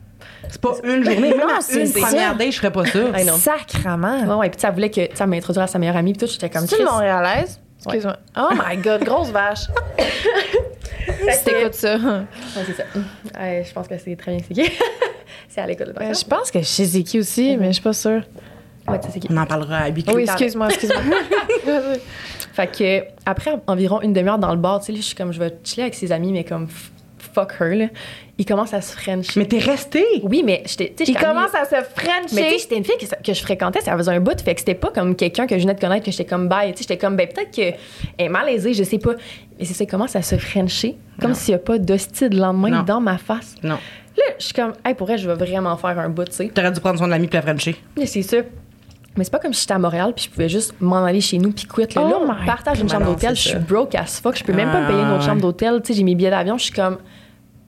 C'est pas une journée. Même Non, c'est une ça. première date, je ferais pas ça. Know. Sacrement! Ouais, ouais, puis ça voulait que, ça m'introduire à sa meilleure amie, puis tout, j'étais comme, C'est une Chris. Montréalaise? Excuse-moi. Oh my god, grosse vache! Si t'écoutes ça. Ouais, c'est ça. Ouais, je pense que c'est très bien c'est qui. c'est à l'école de Euh, je pense que je sais c'est qui aussi, mais je suis pas sûre. Ouais, tu sais c'est qui. On en parlera à Oui, excuse-moi, excuse-moi. Fait que, après environ une demi-heure dans le bar, tu sais, je suis comme, je vais chiller avec ses amis, mais comme, f- fuck her, là. Il commence à se french. Mais t'es resté. Oui, mais j'étais. Il j'étais commence à se Mais tu frencher. c'était une fille que, que je fréquentais, ça faisait un bout, fait que c'était pas comme quelqu'un que je venais de connaître, que j'étais comme bye. Tu sais, j'étais comme, ben peut-être qu'elle est malaisée, je sais pas. Mais c'est ça, il commence à se frencher, comme s'il y a pas d'hostie de lendemain Non. dans ma face. Non. Là, je suis comme, hey, pour elle, je vais vraiment faire un bout, tu sais. T'aurais dû prendre soin de l'ami puis la Frenchie. Mais c'est ça. Mais c'est pas comme si j'étais à Montréal puis je pouvais juste m'en aller chez nous puis quitter. Là, Oh Là, on partage une chambre d'hôtel, je suis broke as fuck, je peux même pas me payer une Ah, autre chambre ouais. d'hôtel. Tu sais, j'ai mes billets d'avion, je suis comme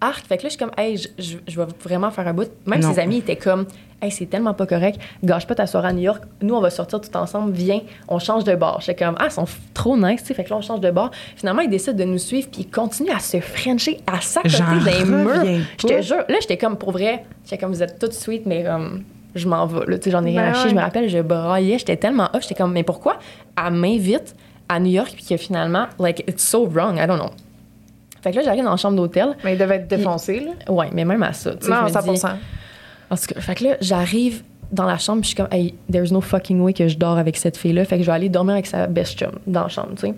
arc. Fait que là, je suis comme, hey, je, je- je vais vraiment faire un bout. Même Non. ses amis étaient comme, hey, c'est tellement pas correct, gâche pas ta soirée à New York. Nous, on va sortir tout ensemble, viens, on change de bar. J'étais comme, ah, ils sont trop nice, tu sais. Fait que là, on change de bar. Finalement, ils décident de nous suivre puis ils continuent à se frencher, à s'accoter J'en des murs. Je pas. te jure, là, j'étais comme, pour vrai, j'étais comme, vous êtes toutes sweet, mais comme, je m'en vais, là, tu sais, j'en ai rien à chier. ouais. Je me rappelle, je braillais, j'étais tellement off, j'étais comme, mais pourquoi? Elle m'invite à New York, puis que finalement, like, it's so wrong, I don't know. Fait que là, j'arrive dans la chambre d'hôtel. Mais il devait être défoncé, là. Ouais, mais même à ça, tu sais, Non, je me 100 dis- en tout cas, fait que là, j'arrive dans la chambre, puis je suis comme, hey, there's no fucking way que je dors avec cette fille-là. Fait que je vais aller dormir avec sa best chum dans la chambre, tu sais.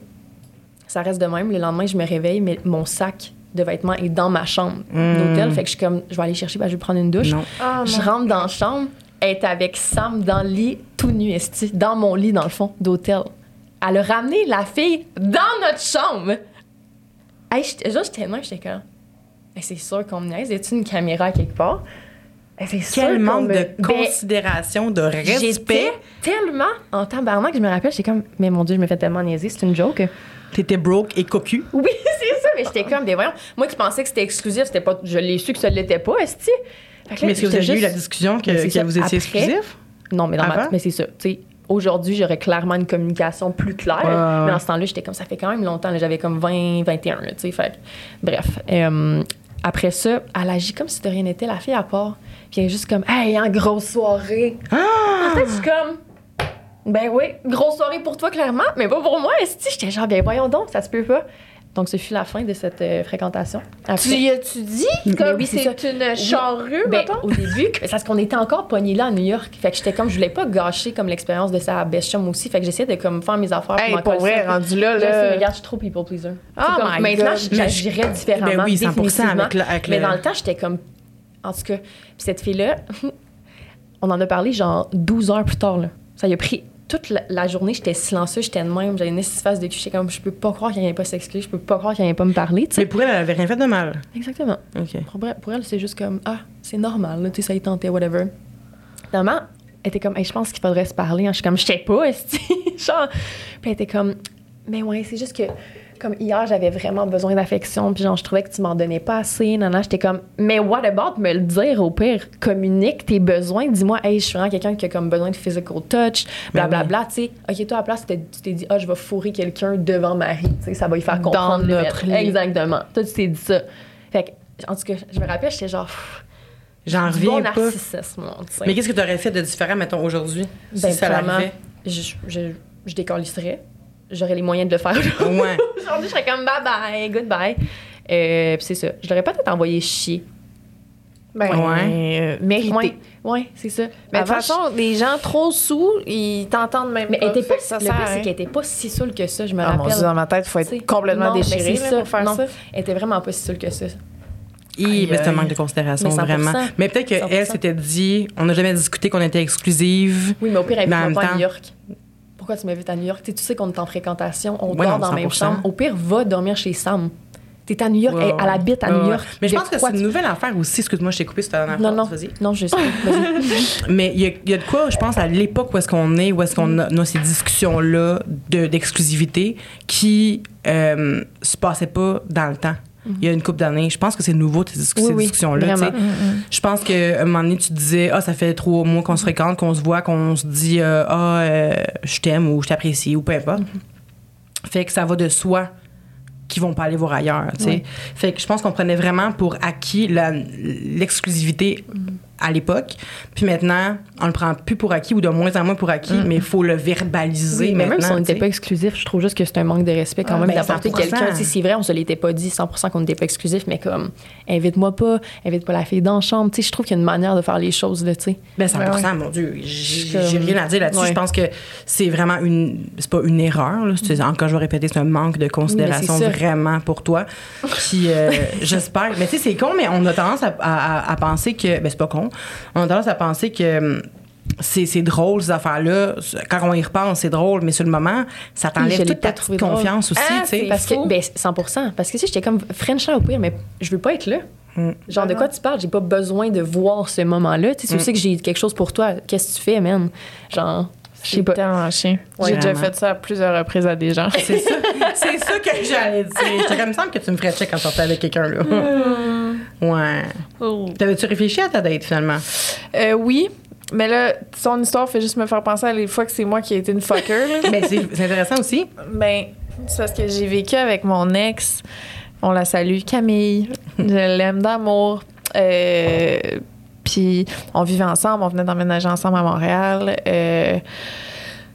Ça reste de même. Le lendemain, je me réveille, mais mon sac de vêtements est dans ma chambre d'hôtel. Fait que je suis comme, je vais aller chercher, ben, je vais prendre une douche. Non. Ah, Je non. rentre dans la chambre, elle est avec Sam dans le lit, tout nu, esti, dans mon lit, dans le fond, d'hôtel. Elle a ramené la fille dans notre chambre. Hey, j'étais, genre, j'étais là, j'étais comme, Hey, c'est sûr qu'on me niaise. Y a-tu une caméra quelque part? Hey, c'est sûr Quel manque me- de Ben, considération, de respect. Tellement en tabarnak, je me rappelle, j'étais comme, mais mon Dieu, je me fais tellement niaiser, c'est une joke. T'étais broke et cocu. Oui, c'est ça, mais j'étais comme, mais voyons, moi qui pensais que c'était exclusif, c'était pas, je l'ai su que ça l'était pas. Fait que là, Mais est-ce que vous avez eu juste- la discussion que, que vous étiez Après- exclusif? Non, mais dans ma mais c'est ça. Tu sais, aujourd'hui, j'aurais clairement une communication plus claire. Ouais. Mais dans ce temps-là, j'étais comme ça fait quand même longtemps. J'avais comme 20, 21, là, tu sais. Fait bref. Euh, après ça, elle agit comme si de rien n'était, la fille à part. Puis elle est juste comme, hey, en grosse soirée. Ah! En fait, je suis comme, ben oui, grosse soirée pour toi, clairement, mais pas pour moi. esti. J'étais genre, ben voyons donc, ça se peut pas. Donc, ce fut la fin de cette euh, fréquentation. Après- Tu y as-tu dit? Mais Comme oui, c'est une charrue, ben, mettons? au début, c'est parce qu'on était encore pognés là à New York. Fait que j'étais comme, je voulais pas gâcher comme l'expérience de sa best chum aussi. Fait que j'essayais de comme faire mes affaires. Hey, pour coller vrai, ça. rendu là, Je sais, là. regarde, je suis trop people pleaser. Oh comme- my maintenant, j'agirais différemment. Ben oui, 100% définitivement. avec le- avec Mais le- dans le temps, j'étais comme. En tout cas, puis cette fille-là, on en a parlé genre 12 heures plus tard. Là. Ça y a pris toute la, la journée, j'étais silencieuse, j'étais de même, j'avais une face de cul. J'étais comme, je peux pas croire qu'elle vient pas s'excuser, je peux pas croire qu'elle vient pas me parler. tu sais. Mais pour elle, elle avait rien fait de mal. Exactement. Pour elle, pour elle, c'est juste comme Ah, c'est normal, là, tu sais, ça y tentait, whatever. Finalement, elle était comme Hey, Je pense qu'il faudrait se parler. hein. Je suis comme Je sais pas, esti. Genre. Puis elle était comme Mais ouais, c'est juste que, comme hier, j'avais vraiment besoin d'affection, puis genre, je trouvais que tu m'en donnais pas assez. Nana, j'étais comme Mais what about me le dire au pire? Communique tes besoins. Dis-moi, hey, je suis vraiment quelqu'un qui a comme besoin de physical touch, Ben blablabla. Tu sais, OK, toi, à la place, tu t'es- dit Ah, je vais fourrer quelqu'un devant Marie. Tu sais, ça va lui faire Dans comprendre. le notre lit. Exactement. Toi, tu t'es dit ça. Fait que, en tout cas, je me rappelle, j'étais genre. pff, J'en du bon reviens pas. Mais qu'est-ce que tu aurais fait de différent, mettons, aujourd'hui? Ben, si ça je, je, je décalisserais. J'aurais les moyens de le faire. Ouais. Aujourd'hui, je serais comme bye bye, goodbye. Euh, puis c'est ça. Je l'aurais peut-être envoyé chier. Ben, Ouais. euh, mérité. Ouais, ouais, c'est ça. Mais de toute façon, les gens trop sous, ils t'entendent même Mais pas. elle était Fait pas, ça le pire, c'est qu'elle était pas si saoule que ça, je me Ah, mon rappelle. Dieu, dans ma tête, il faut être complètement mais déchiré pour faire non, ça. Elle était vraiment pas si saoule que ça. Aïe, mais c'est un manque de considération, Mais 100%. vraiment. Mais peut-être qu'elle 100%. s'était dit, on n'a jamais discuté qu'on était exclusive. Oui, mais au pire, elle Mais même pas à New York. Pourquoi tu m'invites à New York? Tu sais, tu sais qu'on est en fréquentation, on Ouais, dort non, dans la même 100%. chambre. Au pire, va dormir chez Sam. T'es à New York, elle, habite à New. York. Mais je pense que c'est une nouvelle affaire aussi. Excuse-moi, je t'ai coupé ta dernière Non, non, vas-y. non, je sais. Mais il y, a- il y a de quoi, je pense, à l'époque où est-ce qu'on est, où est-ce qu'on a, ces discussions-là de- d'exclusivité qui euh, se passaient pas dans le temps. Il y a une couple d'années. Je pense que c'est nouveau, ces, Oui, discussions-là. sais. vraiment. Je pense qu'à un moment donné, tu disais, ah, ça fait trois mois qu'on se fréquente, qu'on se voit, qu'on se dit, euh, ah, euh, je t'aime ou je t'apprécie ou peu importe. Fait que ça va de soi qu'ils vont pas aller voir ailleurs, tu sais. Ouais. Fait que je pense qu'on prenait vraiment pour acquis l'exclusivité à l'époque. Puis maintenant, on le prend plus pour acquis ou de moins en moins pour acquis, mais il faut le verbaliser Oui, mais même si on n'était pas exclusif, je trouve juste que c'est un manque de respect quand Ah, même ben, d'apporter 100%. quelqu'un. Sais, C'est vrai, on se l'était pas dit 100% qu'on n'était pas exclusif, mais comme, invite-moi pas, invite pas la fille dans la chambre. Tu sais, je trouve qu'il y a une manière de faire les choses, là, tu sais. Ben 100 Ouais, mon Dieu. J'ai rien à dire là-dessus. Ouais. Je pense que c'est vraiment une. C'est pas une erreur. Là. Encore, je vais répéter, c'est un manque de considération Oui, vraiment pour toi. Puis euh, j'espère. Mais tu sais, c'est con, mais on a tendance à, à- à penser que. Ben, c'est pas con. On a tendance à penser que. hum, C'est c'est drôle, ces affaires-là. Quand on y repense, c'est drôle, mais sur le moment, ça t'enlève toute ta drôle. confiance aussi, Ah, tu sais. c'est Parce que, ben, 100%. Parce que si j'étais comme French là au pire, mais je veux pas être là. Mm. Genre, de quoi tu parles? J'ai pas besoin de voir ce moment-là. Tu sais, tu sais que j'ai quelque chose pour toi. Qu'est-ce que tu fais, man? Genre, je sais pas. tellement chien. Ouais, J'ai déjà fait ça à plusieurs reprises à des gens. C'est ça, c'est ça que j'allais dire. J'étais comme, me semble que tu me ferais check quand tu sortais avec quelqu'un, là. Ouais. T'avais-tu réfléchi à ta date, finalement? Euh, oui, mais là, son histoire fait juste me faire penser à les fois que c'est moi qui ai été une fucker. là. Mais c'est c'est intéressant aussi. Ben, c'est parce que j'ai vécu avec mon ex. On la salue, Camille. Je l'aime d'amour. Euh, puis on vivait ensemble, on venait d'emménager ensemble à Montréal. Euh,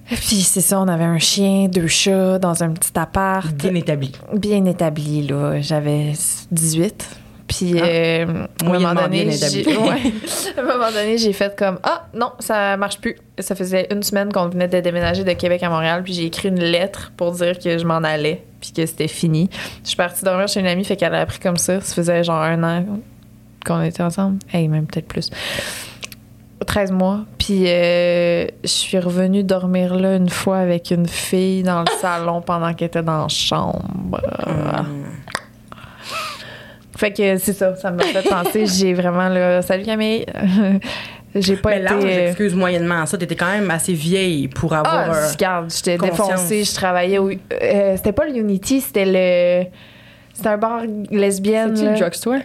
puis c'est ça, on avait un chien, deux chats dans un petit appart. Bien établi. bien établi, là. J'avais 18. Puis, Ah. euh, à un moment donné, ouais. à un moment donné, j'ai fait comme Ah, non, ça marche plus. Ça faisait une semaine qu'on venait de déménager de Québec à Montréal, puis j'ai écrit une lettre pour dire que je m'en allais, puis que c'était fini. Je suis partie dormir chez une amie, fait qu'elle a appris comme ça. Ça faisait genre un an qu'on était ensemble? Hey, même peut-être plus. 13 mois. Puis euh, je suis revenue dormir là une fois avec une fille dans le salon pendant qu'elle était dans la chambre. Hum. Fait que c'est ça, ça m'a fait penser. J'ai vraiment là. Salut Camille! J'ai pas Mais été. l'âge, euh, excuse moyennement ça, t'étais quand même assez vieille pour avoir. Ah, regarde, j'étais défoncée, je travaillais au. euh, c'était pas le Unity, c'était le. C'était un bar lesbienne. Là. le drugstore?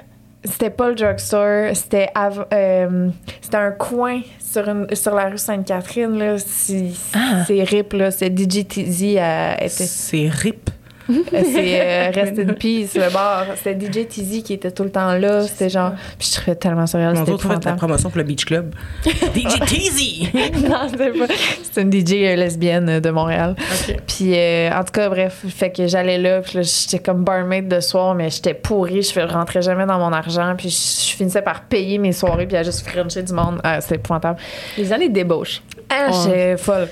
C'était pas le drugstore, c'était euh, c'était un coin sur, une, sur la rue Sainte-Catherine. là. C'est Ah. c'est RIP, là. C'est DJTZ. euh, était- C'est rip? C'est euh, Rest in Peace, le bar. C'était DJ Tizzy qui était tout le temps là. C'était genre. Puis je trouvais tellement surréal. Mon autre fait la promotion pour le Beach Club. DJ Teasy! non, c'était pas. C'était une DJ euh, lesbienne euh, de Montréal. OK. Puis euh, en tout cas, bref, fait que j'allais là. Puis là, j'étais comme barmaid de soir, mais j'étais pourrie. Je ne rentrais jamais dans mon argent. Puis je, finissais par payer mes soirées, puis à juste frencher du monde. Ah, c'était épouvantable. Les années de débauche. Ah, Ouais. j'étais folle.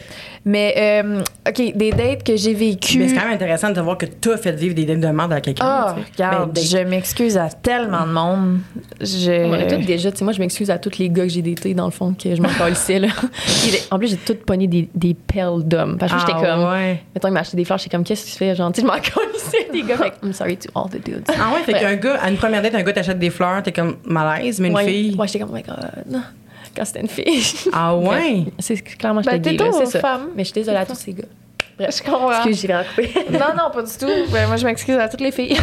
Mais, euh, OK, des dates que j'ai vécues. Mais c'est quand même intéressant de voir que tu as fait vivre des dates de merde à quelqu'un. Ah, tu sais. regarde, Ben, je m'excuse à tellement de monde. Je... On a toutes déjà, tu sais, moi, je m'excuse à tous les gars que j'ai datés, dans le fond, que je m'en calissais, là. En plus, j'ai toutes pogné des, des perles d'hommes. Parce que j'étais Ah, comme, ouais. mettons, il m'a acheté des fleurs, j'étais comme, qu'est-ce que tu fais? Genre, tu sais, je m'en calissais des gars. Fait que, I'm sorry to all the dudes. Ah ouais, fait Ouais. qu'un gars, à une première date, un gars t'achète des fleurs, t'es comme malaise, mais une ouais, fille. Ouais, j'étais comme, oh my god. Quand c'était une fille. Ah ouais? C'est clairement, Ben, j'étais gay, là, c'est ça. femme. Mais je suis désolée à tous ces gars. Je comprends. Excuse, j'ai vraiment coupé. non, non, pas du tout. Ben, moi, je m'excuse à toutes les filles.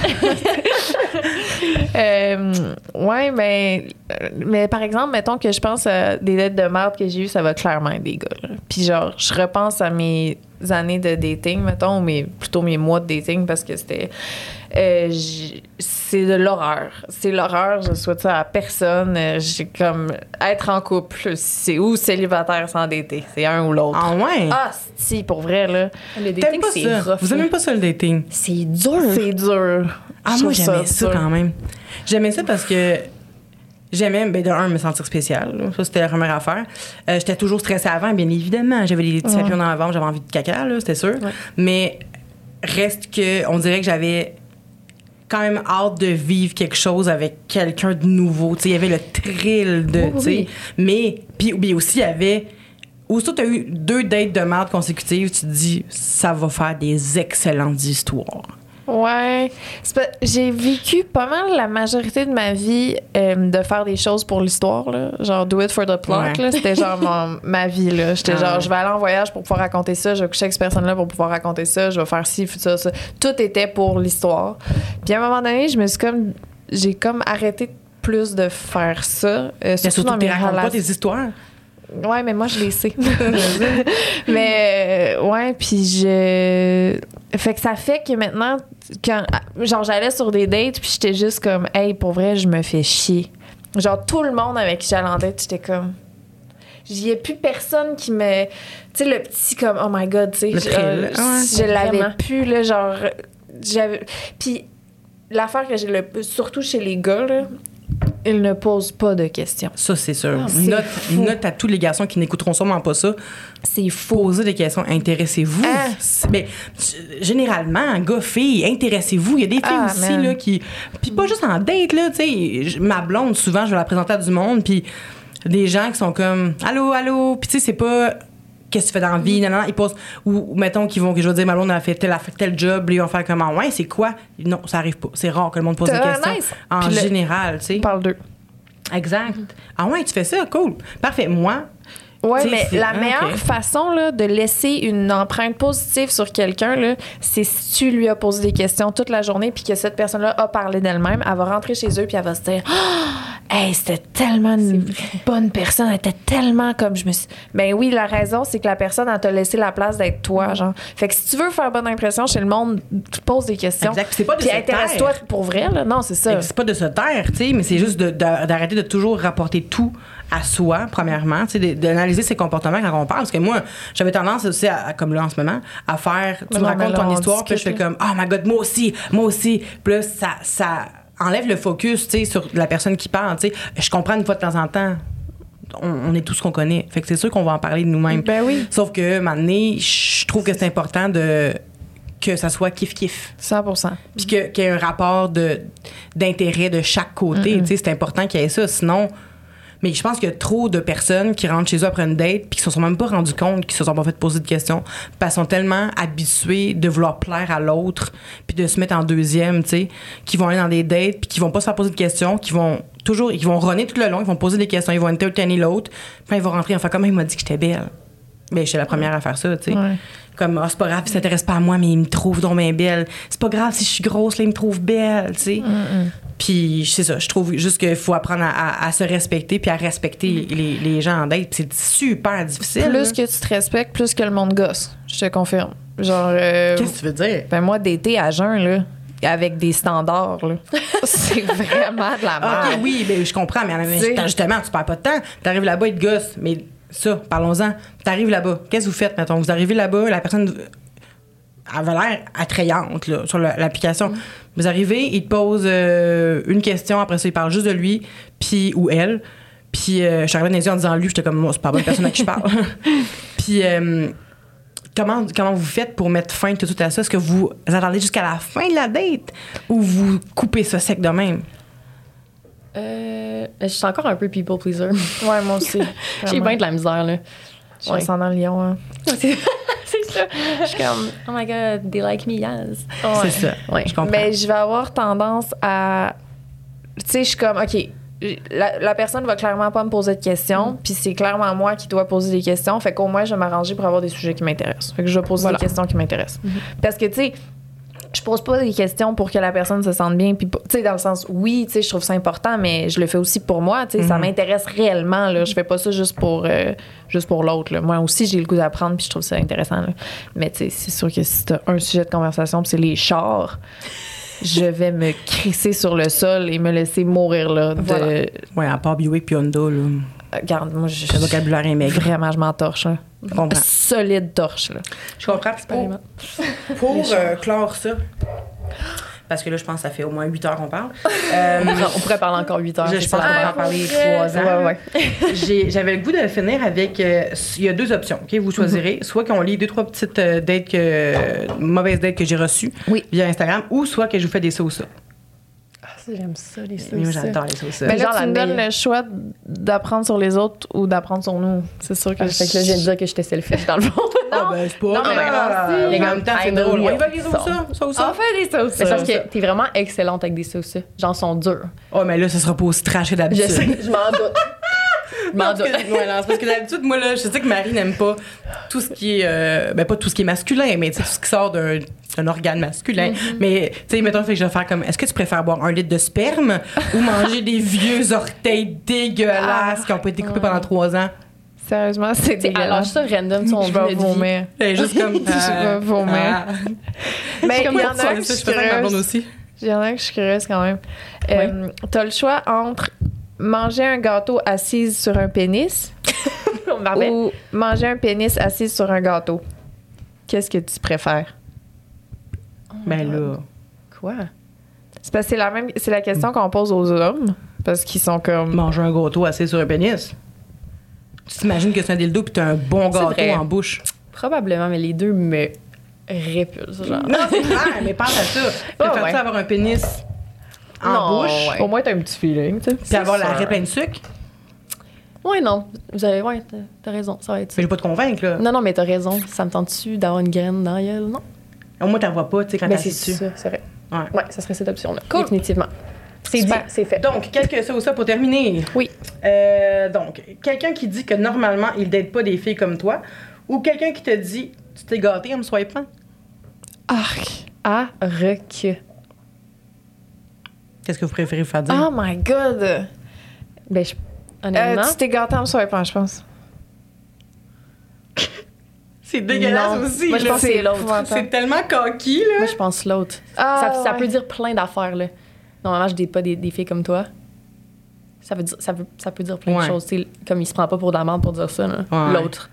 euh, ouais, mais, mais par exemple, mettons que je pense à des dates de merde que j'ai eues, ça va clairement être des gars. là. Puis genre, je repense à mes années de dating, mettons, ou mes, plutôt mes mois de dating, parce que c'était... euh, c'est de l'horreur. C'est l'horreur. Je souhaite ça à personne. Euh, J'ai comme être en couple, c'est ou célibataire sans dater. C'est un ou l'autre. Ah ouais? Ah, si, pour vrai, là. Le dating, pas c'est. Vous aimez pas ça le dating? C'est dur. C'est dur. Ah, Je moi, j'aimais ça, dur. quand même. J'aimais ça parce que J'aimais, ben, de un, me sentir spécial. là. Ça, c'était la première affaire. Euh, j'étais toujours stressée avant, bien évidemment. J'avais des petits papillons dans la ventre, j'avais envie de caca, là, c'était sûr. Mais reste que, on dirait que j'avais quand même hâte de vivre quelque chose avec quelqu'un de nouveau. Tu sais, il y avait le thrill de, oui. Mais, puis aussi, il y avait... Que tu as eu deux dates de merde consécutives, tu te dis, ça va faire des excellentes histoires. Ouais. J'ai vécu pas mal la majorité de ma vie euh, de faire des choses pour l'histoire, là. Genre, do it for the plot, Ouais. là. C'était genre mon- ma vie, là. J'étais Ah genre, je vais aller en voyage pour pouvoir raconter ça, je vais coucher avec cette personne-là pour pouvoir raconter ça, je vais faire ci, ça, ça. Tout était pour l'histoire. Puis à un moment donné, je me suis comme. J'ai comme arrêté plus de faire ça. euh, surtout surtout dans mes racontes pas tes histoires. Ouais, mais moi, je les sais. mais, euh, ouais, puis je. Fait que ça fait que maintenant, quand. Genre, j'allais sur des dates, puis j'étais juste comme, hey, pour vrai, je me fais chier. Genre, tout le monde avec qui j'allais en date, j'étais comme. Il n'y a plus personne qui me. Tu sais, le petit comme, oh my god, tu sais. Je- euh, Ouais, je l'avais plus, là, genre. J'avais. Puis, l'affaire que j'ai le. Surtout chez les gars, là, ils ne posent pas de questions. Ça, c'est sûr. Ah, note, à tous les garçons qui n'écouteront sûrement pas ça. C'est faux. Posez des questions. Intéressez-vous. Ah. Mais g- généralement, gars, filles, intéressez-vous. Il y a des filles Ah, aussi man. là, qui. Puis pas juste en date, là. Tu sais, ma blonde, souvent, je vais la présenter à du monde. Puis des gens qui sont comme Allô, allô. Puis tu sais, c'est pas. Qu'est-ce que tu fais dans la vie? Non, non, ils posent. Ou, mettons qu'ils vont, que je vais dire, ma blonde a fait tel, tel job, ils vont faire comment? Ouais, c'est quoi? Non, ça arrive pas. C'est rare que le monde pose des Ah, questions. nice. En Puis général, tu sais. On parle d'eux. Exact. Ah ouais, tu fais ça, cool. Parfait. Moi, Sais, mais la ah, meilleure façon là, de laisser une empreinte positive sur quelqu'un, c'est si tu lui as posé des questions toute la journée puis que cette personne-là a parlé d'elle-même, elle va rentrer chez eux puis elle va se dire Ah, Hey, c'était tellement une bonne personne, elle était tellement comme je me suis. Ben oui, la raison, c'est que la personne, elle t'a laissé la place d'être toi, genre. Fait que si tu veux faire bonne impression chez le monde, tu poses des questions. Exact. C'est pas de Puis se intéresse-toi pour vrai, là. Non, c'est ça. C'est pas de se taire, tu sais, mais c'est juste de- de- d'arrêter de, toujours rapporter tout à soi, premièrement, d'analyser ses comportements quand on parle. Parce que moi, j'avais tendance aussi, à, à- comme là en ce moment, à faire, tu Mais me non, racontes là, ton on histoire, puis je fais comme, oh my god, moi aussi, moi aussi. Puis là, ça, ça enlève le focus, tu sais, sur la personne qui parle, tu sais. Je comprends une fois de temps en temps. On, on est tout ce qu'on connaît. Fait que c'est sûr qu'on va en parler de nous-mêmes. Ben oui. Sauf que, maintenant, je trouve que c'est important de que ça soit kiff-kiff. 100% Puis qu'il y ait un rapport d'intérêt de chaque côté. C'est important qu'il y ait ça. Sinon, mais je pense qu'il y a trop de personnes qui rentrent chez eux après une date puis qui se sont même pas rendu compte qu'ils se sont pas fait poser de questions. Parce qu'ils sont tellement habitués de vouloir plaire à l'autre puis de se mettre en deuxième, tu sais, qui vont aller dans des dates puis qui vont pas se faire poser de questions, qui vont toujours, ils vont runner tout le long, ils vont poser des questions, ils vont entertainer l'autre. Puis ils vont rentrer, enfin, comment il m'a dit que j'étais belle? Ben, j'étais la première à faire ça, tu sais. Ouais. Comme, ah, c'est pas grave, il s'intéresse pas à moi, mais il me trouve donc bien belle. C'est pas grave si je suis grosse, là, il me trouve belle, tu sais. Puis, c'est ça, je trouve juste qu'il faut apprendre à, à- à se respecter puis à respecter les, les gens en date. C'est super difficile. là. Plus que tu te respectes, plus que le monde gosse. Je te confirme. Genre. euh, Qu'est-ce que tu veux dire? ben moi, d'été à jeun, là, avec des standards, là, c'est vraiment de la Ah, merde. ok, oui, ben, je comprends, mais, mais Tu sais. justement, tu perds pas de temps. T'arrives là-bas, il te gosse. Mais ça, parlons-en. T'arrives là-bas. Qu'est-ce que vous faites, mettons? Vous arrivez là-bas, la personne avait l'air attrayante là, sur la- l'application. Mm. Vous arrivez, il te pose euh, une question, après ça, il parle juste de lui, puis ou elle. Puis euh, je suis arrivée dans les yeux en disant lui, j'étais comme, moi, c'est pas la bonne personne à qui je parle. puis euh, comment, comment vous faites pour mettre fin tout de suite à ça? Est-ce que vous attendez jusqu'à la fin de la date ou vous coupez ça sec de même? Euh, je suis encore un peu people pleaser. Ouais, moi aussi. J'ai bien de la misère, là. Je Ouais. suis dans le lion. Hein. C'est ça. Je suis comme, oh my god, they like me, yes. C'est ça. Ouais. Je comprends. Mais je vais avoir tendance à. Tu sais, je suis comme, OK, la, la personne va clairement pas me poser de Mm. questions, puis c'est clairement moi qui dois poser des questions. Fait qu'au moins, je vais m'arranger pour avoir des sujets qui m'intéressent. Fait que je vais poser Voilà. des questions qui m'intéressent. Mm-hmm. Parce que, tu sais, je pose pas des questions pour que la personne se sente bien. Puis, tu sais, dans le sens, oui, tu sais, je trouve ça important, mais je le fais aussi pour moi. Tu sais, ça Mhm. m'intéresse réellement. Là. Je fais pas ça juste pour, euh, juste pour l'autre. là. Moi aussi, j'ai le goût d'apprendre, puis je trouve ça intéressant. là. Mais, tu sais, c'est sûr que si t'as un sujet de conversation, puis c'est les chars, je vais me crisser sur le sol et me laisser mourir là. De... Voilà. Ouais, à part Buick puis Honda, là, Regarde, moi, je, le vocabulaire est maigre. vraiment, je. Je comprends. Solide torche. Là. Je comprends. Pour, pour euh, clore ça, parce que là, je pense que ça fait au moins 8 heures qu'on parle. Euh, On pourrait parler encore 8 heures. je, pense qu'on va en parler 3 ans. Ouais, ouais. J'avais le goût de finir avec. euh, il y a deux options, OK? Vous choisirez. Soit qu'on lit deux, trois petites euh, dates que. mauvaises dates que j'ai reçues Oui. via Instagram, ou soit que je vous fais des sauces. Ah, J'aime ça, les sauces. Moi, j'adore les sauces. Mais Genre là, la tu me donnes le choix d'apprendre sur les autres ou d'apprendre sur nous. C'est sûr que Ah, fait que là, je viens de dire que j'étais selfish dans le fond. Ah, ben, c'est pas. Non, mais Ah, merci. mais en même temps, c'est drôle. On y va avec les ça? On fait des sauces. Mais c'est parce que t'es vraiment excellente avec des sauces. Genre, sont dures. Oh, mais là, ça sera pas aussi trash que Je d'habitude. sais, je m'en doute. Parce que, ouais, non, c'est parce que d'habitude, moi, là, je sais que Marie n'aime pas tout ce qui est. euh, ben, pas tout ce qui est masculin, mais tu sais, tout ce qui sort d'un un organe masculin. Mm-hmm. Mais, tu sais, mettons, fait que je vais faire comme est-ce que tu préfères boire un litre de sperme ou manger des vieux orteils dégueulasses qui ont pas été coupés pendant trois ans? Sérieusement, c'est T'sais, alors dégueulasse. ça random, son Je vais vomir. C'est juste comme. Je vais vomir. ah. Mais il y en tu a un que je suis curieuse. aussi. Il y en a un que je suis curieuse quand même. Euh, T'as le choix entre manger un gâteau assise sur un pénis? Ou manger un pénis assise sur un gâteau? Qu'est-ce que tu préfères? Ben là. Quoi? C'est parce que c'est la même c'est la question qu'on pose aux hommes parce qu'ils sont comme Manger un gâteau assis sur un pénis. Tu t'imagines que c'est un dildo puis t'as un bon gâteau vrai. en bouche? Probablement, mais les deux me répulsent, genre. Non, c'est clair, mais pense à ça. Préfères-tu ouais. avoir un pénis en Non, bouche ouais. au moins t'as un petit feeling, tu sais. puis avoir l'arrêt plein de sucre? Ouais, non. Vous avez, ouais, t'as- t'as raison, ça va être ça. Mais je vais pas te convaincre, là. Non, non, mais t'as raison. Ça me tente-tu d'avoir une graine dans la gueule? Non. Au moins, t'en vois pas, tu sais, quand assis dessus. ça, c'est vrai. Ouais. Ouais, ça serait cette option-là. Cool. Définitivement. C'est dit, c'est fait. Donc, quelques ça ou ça pour terminer. Oui. Euh, donc, quelqu'un qui dit que normalement, il date pas des filles comme toi, ou quelqu'un qui te dit, tu t'es gâté en me swipant? Arc. Ah. Qu'est-ce que vous préférez vous faire dire? Oh my god. Ben, je, Euh, honnêtement, tu t'es gâté en me je pense. c'est dégueulasse non. aussi. Moi, je pense que c'est l'autre. C'est tellement coquille, là. moi, je pense l'autre. Ah, ça, peut dire plein d'affaires, là. Normalement, je date pas des, des filles comme toi. Ça veut dire, ça veut, ça peut dire plein Ouais. de choses. tu sais, Comme il se prend pas pour de la merde pour dire ça, là. Ouais. L'autre.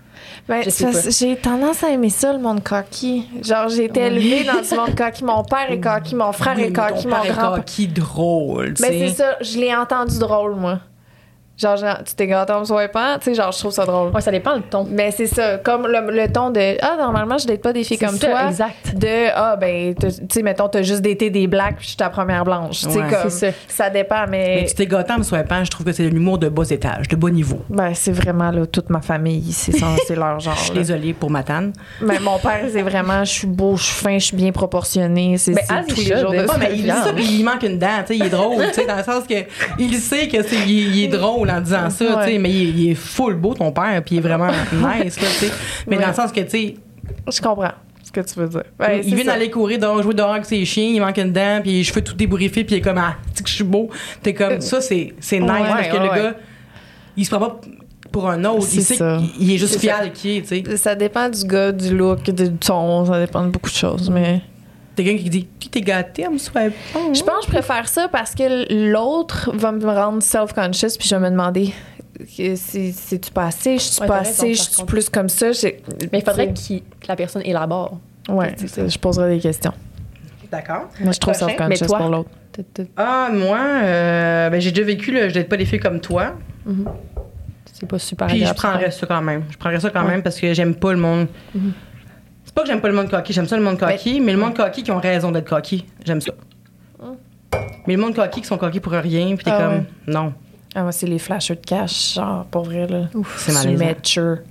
Ben, j'ai tendance à aimer ça, le monde coquille. Genre, j'ai été élevée dans ce monde coquille. Mon père est coquille, mon frère Oui, est coquille, mon est grand-père. drôle, tu Mais sais. c'est ça, je l'ai entendu drôle, moi. Genre, genre, tu t'es gâté en me swipant, tu sais, genre, je trouve ça drôle. Ouais, ça dépend le ton. Mais c'est ça, comme le, le ton de Ah, normalement, je date pas des filles comme ça, toi. exact. De Ah, ben, t'as- tu sais, mettons, t'as juste daté des blacks, puis je suis ta première blanche. Tu sais, Ouais. comme. C'est ça. dépend, Mais mais. tu t'es gâté en me swipant, je trouve que c'est de l'humour de bas étage, de bas niveau. Ben, c'est vraiment, là, toute ma famille, c'est ça, c'est leur genre. Je suis désolée pour ma tanne. Mais mon père, c'est vraiment, je suis beau, je suis fin, je suis bien proportionnée. C'est Ben, tous les jours de. Ouais, sa mais il dit vie. ça, puis il manque une dent, tu sais, il est drôle, tu sais, dans le sens que il sait que c'est, il, est- il est drôle en disant ça, tu sais, mais il, est- il est full beau ton père, puis il est vraiment nice, là, tu sais. Mais Ouais. dans le sens que, tu sais, Je comprends ce que tu veux dire. Il vient d'aller courir, dehors, jouer dehors avec ses chiens, il manque une dent, puis les cheveux tout débouriffés, puis il est comme, ah, tu sais que je suis beau. T'es comme, ça, c'est, c'est nice, parce que le gars, il se prend pas pour un autre, il C'est sait qu'il est juste fier ça. de qui il est, tu sais. Ça dépend du gars, du look, du ton, ça dépend de beaucoup de choses, mais... Quelqu'un qui dit, tu t'es gâté, on me souhaite Je pense que je préfère ça parce que l'autre va me rendre self-conscious puis je vais me demander si c'est-tu pas assez, je suis Ouais, pas par je suis plus comme ça. Mais il faudrait tu que la personne élabore. Ouais, c'est- je poserai des questions. D'accord. Moi, je trouve self-conscious pour l'autre. Ah, moi, euh, ben, j'ai déjà vécu, là, je n'ai pas des filles comme toi. C'est pas super Puis je prendrais ça quand même. Je prendrais ça quand Ouais. même parce que j'aime pas le monde. C'est pas que j'aime pas le monde coquille, j'aime ça le monde coquille, mais, le monde coquille qui ont raison d'être coquille, j'aime ça. Mais le monde coquille qui sont coquilles pour rien, puis t'es Ah comme, ouais. non. Ah, moi, c'est les flashers de cash, genre, pour vrai, là. C'est malaisant.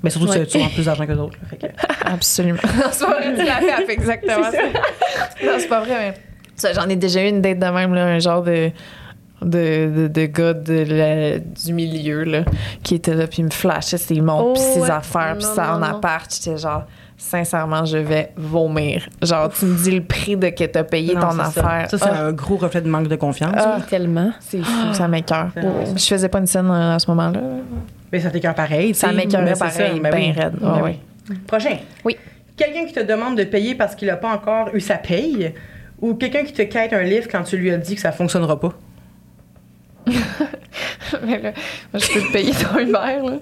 Mais surtout Ouais. tu as plus d'argent que d'autres. que- Absolument. c'est pas vrai, tu fait, exactement ça. non, c'est pas vrai, mais. Ça, j'en ai déjà eu une date de même, là, un genre de. De, de, de gars de la- du milieu là, qui était là puis il me flashait ses montres Oh, puis ses ouais. affaires puis Non, ça en non, non. appart j'étais genre sincèrement je vais vomir genre tu me dis le prix de que t'as payé Non, ton ça. affaire Ça, c'est Ah, un gros reflet de manque de confiance. Ah. Tellement. c'est fou ça m'écoeure Ah. je faisais pas une scène euh, à ce moment là Mais ça t'écœure pareil. ça c'est pareil ça, ben ben oui. raide Ben oui. Prochain. Oui. Quelqu'un qui te demande de payer parce qu'il n'a pas encore eu sa paye, ou quelqu'un qui te quête un livre quand tu lui as dit que ça fonctionnera pas? Mais là, moi, je peux te payer ton Uber, là.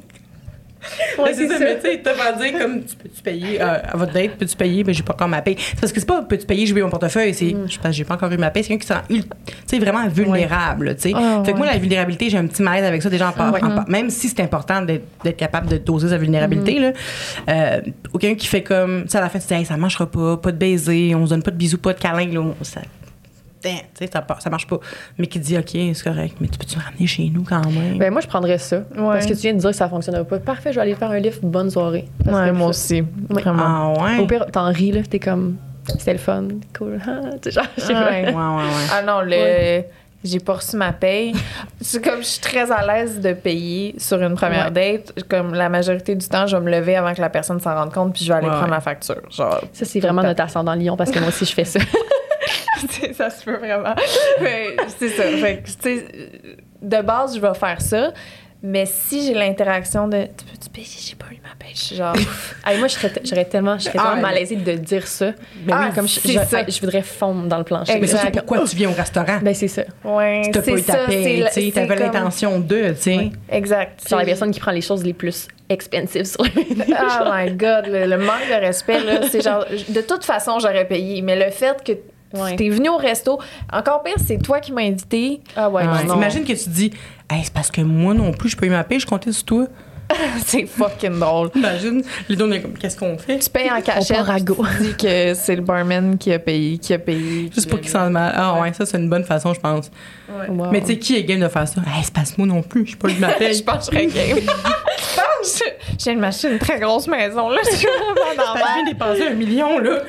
Ouais, c'est ça, mais tu sais, t'as pas dire comme tu peux-tu payer euh, à votre date, peux-tu payer, mais j'ai pas encore ma paye. C'est parce que c'est pas peux-tu payer, j'ai oublié mon portefeuille, c'est Mm. je pense j'ai pas encore eu ma paye, c'est quelqu'un qui se sent vraiment vulnérable, tu sais. Ah, fait que moi la vulnérabilité, j'ai un petit malaise avec ça déjà en par- en par- même si c'est important d'être capable de doser sa vulnérabilité là. Euh, quelqu'un qui fait comme tu sais à la fin tu dis hey, ça marchera pas, pas de baiser, on se donne pas de bisous, pas de câlins là, ça Damn, tu sais, ça, ça marche pas. Mais qui dit, OK, c'est correct, mais tu peux-tu me ramener chez nous quand même? Ben, moi, je prendrais ça. Parce que tu viens de dire que ça fonctionnera pas. Parfait, je vais aller faire un livre. Bonne soirée. Ouais, moi ça. aussi. Oui. Vraiment. ah ouais? Au pire, t'en ris, là. T'es comme. C'était le fun. Cool. Ah, tu genre, je sais pas. Ouais. Ouais, ouais, ouais. Ah non, le. J'ai pas reçu ma paye. C'est comme je suis très à l'aise de payer sur une première date. Comme la majorité du temps, je vais me lever avant que la personne s'en rende compte, puis je vais aller Ouais. prendre la facture. Genre, Ça, c'est vraiment notre ascendant lion parce que moi aussi, je fais ça. C'est- ça se peut vraiment. Mais c'est ça. Fait que, tu sais, de base, je vais faire ça. Mais si j'ai l'interaction de tu peux-tu payer, j'ai pas eu ma suis genre. Hey, moi, je serais, t- j'aurais tellement, je serais Ah, tellement mais- malaisée de dire ça. Ben Ah, oui, Comme je, c'est je, ça. je voudrais fondre dans le plancher. Mais surtout, pourquoi tu viens au restaurant? Ben, c'est ça. Ouais, Tu t'as pas c'est eu ta c'est tu c'est t'avais comme- l'intention de, tu sais. Ouais, exact. C'est la C'est- personne qui prend les choses les plus expensives sur le. Oh my god, le, le manque de respect, là, c'est genre, de toute façon, j'aurais payé. Mais le fait que Ouais. t'es venu au resto, encore pire, c'est toi qui m'as invité. Ah ouais, non, non. Imagine que tu dis, hey, c'est parce que moi non plus, je peux eu ma paye, je comptais sur toi? c'est fucking drôle. Imagine, les deux, on comme, qu'est-ce qu'on fait? Tu payes en cachette, part à puis tu dis que c'est le barman qui a payé, qui a payé. Juste pour qu'ils sentent mal. Ah ouais, ça, c'est une bonne façon, je pense. Wow. Mais tu sais, qui est game de faire ça? Hey, c'est parce que moi non plus, je peux eu ma paye. Je pense que je serais game. Je j'ai une machine, une très grosse maison, là. Je suis vraiment dans dépenser un million, là.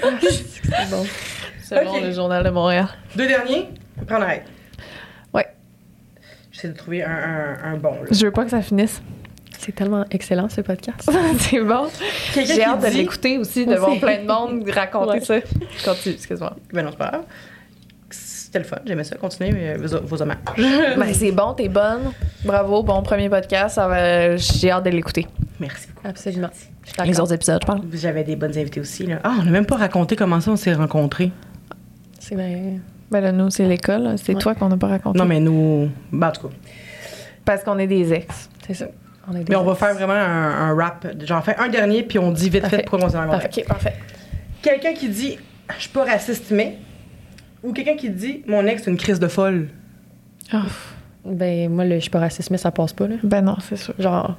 Selon le Journal de Montréal. Deux derniers, prendre arrête. Ouais. J'essaie de trouver un, un, un bon, là. Je veux pas que ça finisse. C'est tellement excellent, ce podcast. c'est bon. J'ai hâte de l'écouter aussi, de voir plein de monde raconter Ouais. ça. Continue, excuse-moi. Ben non, c'est pas grave. C'était le fun, j'aimais ça. Continuez euh, vos, vos hommages. Ben, c'est bon, t'es bonne. Bravo, bon premier podcast. Va... J'ai hâte de l'écouter. Merci beaucoup. Absolument. Les autres épisodes, je parle. J'avais des bonnes invités aussi. Là. Ah, on n'a même pas raconté comment ça on s'est rencontrés. C'est vrai. Ben là, nous, c'est l'école. C'est Ouais. toi qu'on n'a pas raconté. Non, mais nous. Ben, en tout cas. Parce qu'on est des ex. C'est ça. On est Mais on va faire vraiment un, un rap. J'en fais un dernier, puis on dit vite Parfait. fait pourquoi on s'est rencontrés. OK, parfait. Quelqu'un qui dit Je suis pas raciste, mais. Ou quelqu'un qui dit Mon ex, c'est une crise de folle. Ben, moi, le, je suis pas raciste, mais ça passe pas, là. Ben non, c'est sûr. Genre,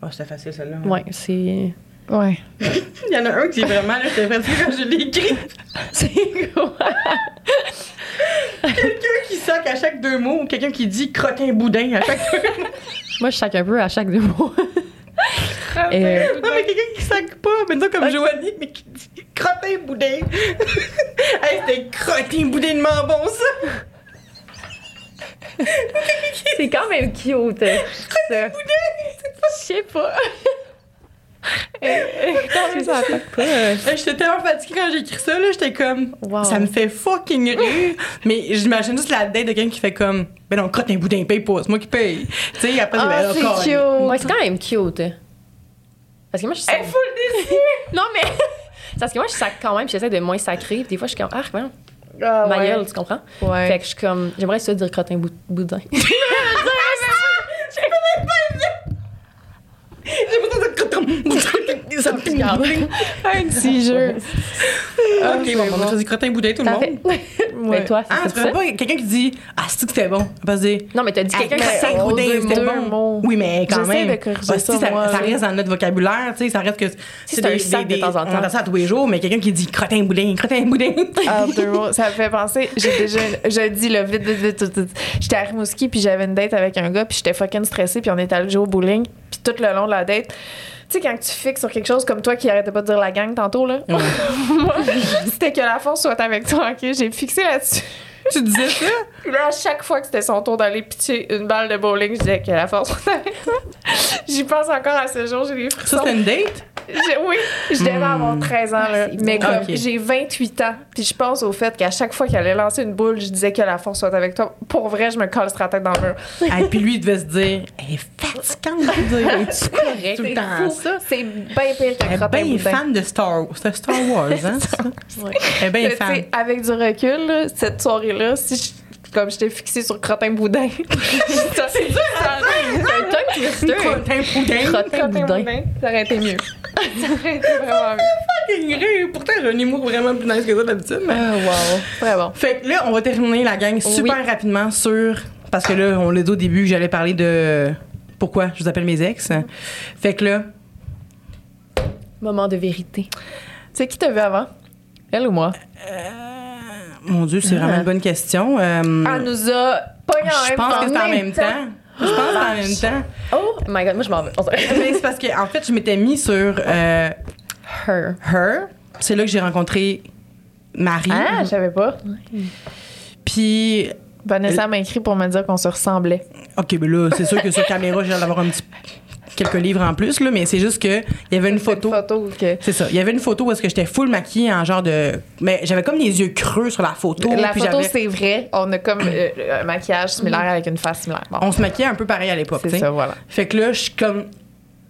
Ah, c'était facile, celle-là. ouais, c'est. Ouais. Il y en a un qui est vraiment, là, j'étais fatiguée quand je l'ai écrit. C'est quoi? Quelqu'un qui sac à chaque deux mots, ou quelqu'un qui dit crottin boudin à chaque deux mots. Moi, je sac un peu à chaque deux mots. Et, euh, Non, mais quelqu'un qui sac pas, maintenant comme Joanie, mais qui dit crottin boudin. hey, c'était crottin boudin de bon, ça. c'est quand même cute. ça. Je sais pas. ça attaque pas. J'étais tellement fatiguée quand j'ai écrit ça, là. J'étais comme, Wow. ça me fait fucking rire. mais j'imagine juste la date de quelqu'un qui fait comme, ben non, crottin boudin, paye pas, c'est moi qui paye. Tu sais, après, j'ai Ah, ben, c'est encore, cute. Ouais, c'est quand même cute. Parce que moi, je sac... Elle full déçue. Non, mais. parce que moi, je sac quand même, j'essaie de moins sacrer. Puis des fois, je suis comme, ah, voyons, Ah, ma ouais. gueule, tu comprends? Ouais. Fait que je suis comme, j'aimerais ça dire crottin bou- boudin. J'ai besoin de crottin boudin. Ça me fait boudin. un petit jeu. Ok, bon, on a choisi crottin boudin, tout le monde. Mais toi, Ah, c'est tu ça? pas quelqu'un qui dit, ah, c'est que c'était bon? Que Non, mais t'as dit quelqu'un quelqu'un qui qui sac boudin, c'était bon. Oui, mais quand J'essaie même. de corriger Ah, ça, ça, ça reste dans notre vocabulaire, tu sais, ça reste que. Si c'est un sac de temps en temps. On entend ça à tous les jours, mais quelqu'un qui dit crottin boudin, crottin boudin. Ah, deux mots. Ça me fait penser. J'ai déjà. Je dis, là, vite, vite, vite. J'étais à Rimouski, puis j'avais une date avec un gars, puis j'étais fucking stressée, puis on était allé jouer au bowling, puis tout le long de la date. Tu sais, quand tu fixes sur quelque chose comme toi qui arrêtait pas de dire la gang tantôt, là. C'était que la force soit avec toi, ok? J'ai fixé là-dessus. tu disais ça? Puis là, à chaque fois que c'était son tour d'aller pitcher une balle de bowling, je disais que la force soit avec toi. J'y pense encore à ce jour, j'ai des Ça, frissons. c'était une date? Oui, je devais avoir 13 ans, là. c'est mais bon. comme j'ai 28 ans, puis je pense au fait qu'à chaque fois qu'elle allait lancer une boule, je disais que la force soit avec toi. Pour vrai, je me colle la tête dans le mur. Et puis lui, il devait se dire, elle est fatigante de dire, es-tu correct tout le C'est temps fou. ça? C'est bien pire que Elle est bien boudin. fan de Star Wars. Star hein? c'est ça? Elle est bien Mais tu fan. sais, avec du recul, là, cette soirée-là, si je comme j'étais fixée sur crottin boudin. ça, c'est dur, ça. un tongue twister. Crottin boudin. Crottin boudin. Ça aurait été mieux. ça aurait été vraiment mieux. Fucking rire. Pourtant, j'ai un humour vraiment plus nice que ça d'habitude. mais- Ah, wow. Très bon. Fait que là, on va terminer la gang super rapidement sur. Parce que là, on l'a dit au début, j'allais parler de pourquoi je vous appelle mes ex. Fait que là, Moment de vérité. Tu sais qui t'a vu avant? Elle ou moi? Mon Dieu, c'est vraiment une bonne question. Euh, Elle nous a en je pense que c'est en même temps. Je pense que en même temps. Oh my god, moi je m'en vais. Mais c'est parce que, en fait, je m'étais mis sur euh, Her. Her. C'est là que j'ai rencontré Marie. Ah, je savais pas. Puis, Vanessa m'a écrit pour me dire qu'on se ressemblait. OK, ben là, c'est sûr que sur caméra, j'ai l'air d'avoir un petit. Quelques livres en plus, là, mais c'est juste que il y avait une photo. Photo que... C'est ça. Il y avait une photo où est-ce que j'étais full maquillée en genre de. Mais j'avais comme les yeux creux sur la photo. La puis photo, c'est vrai. On a comme euh, un maquillage similaire avec une face similaire. Bon, On se maquillait un peu pareil à l'époque. c'est ça, voilà. Fait que là, je suis comme.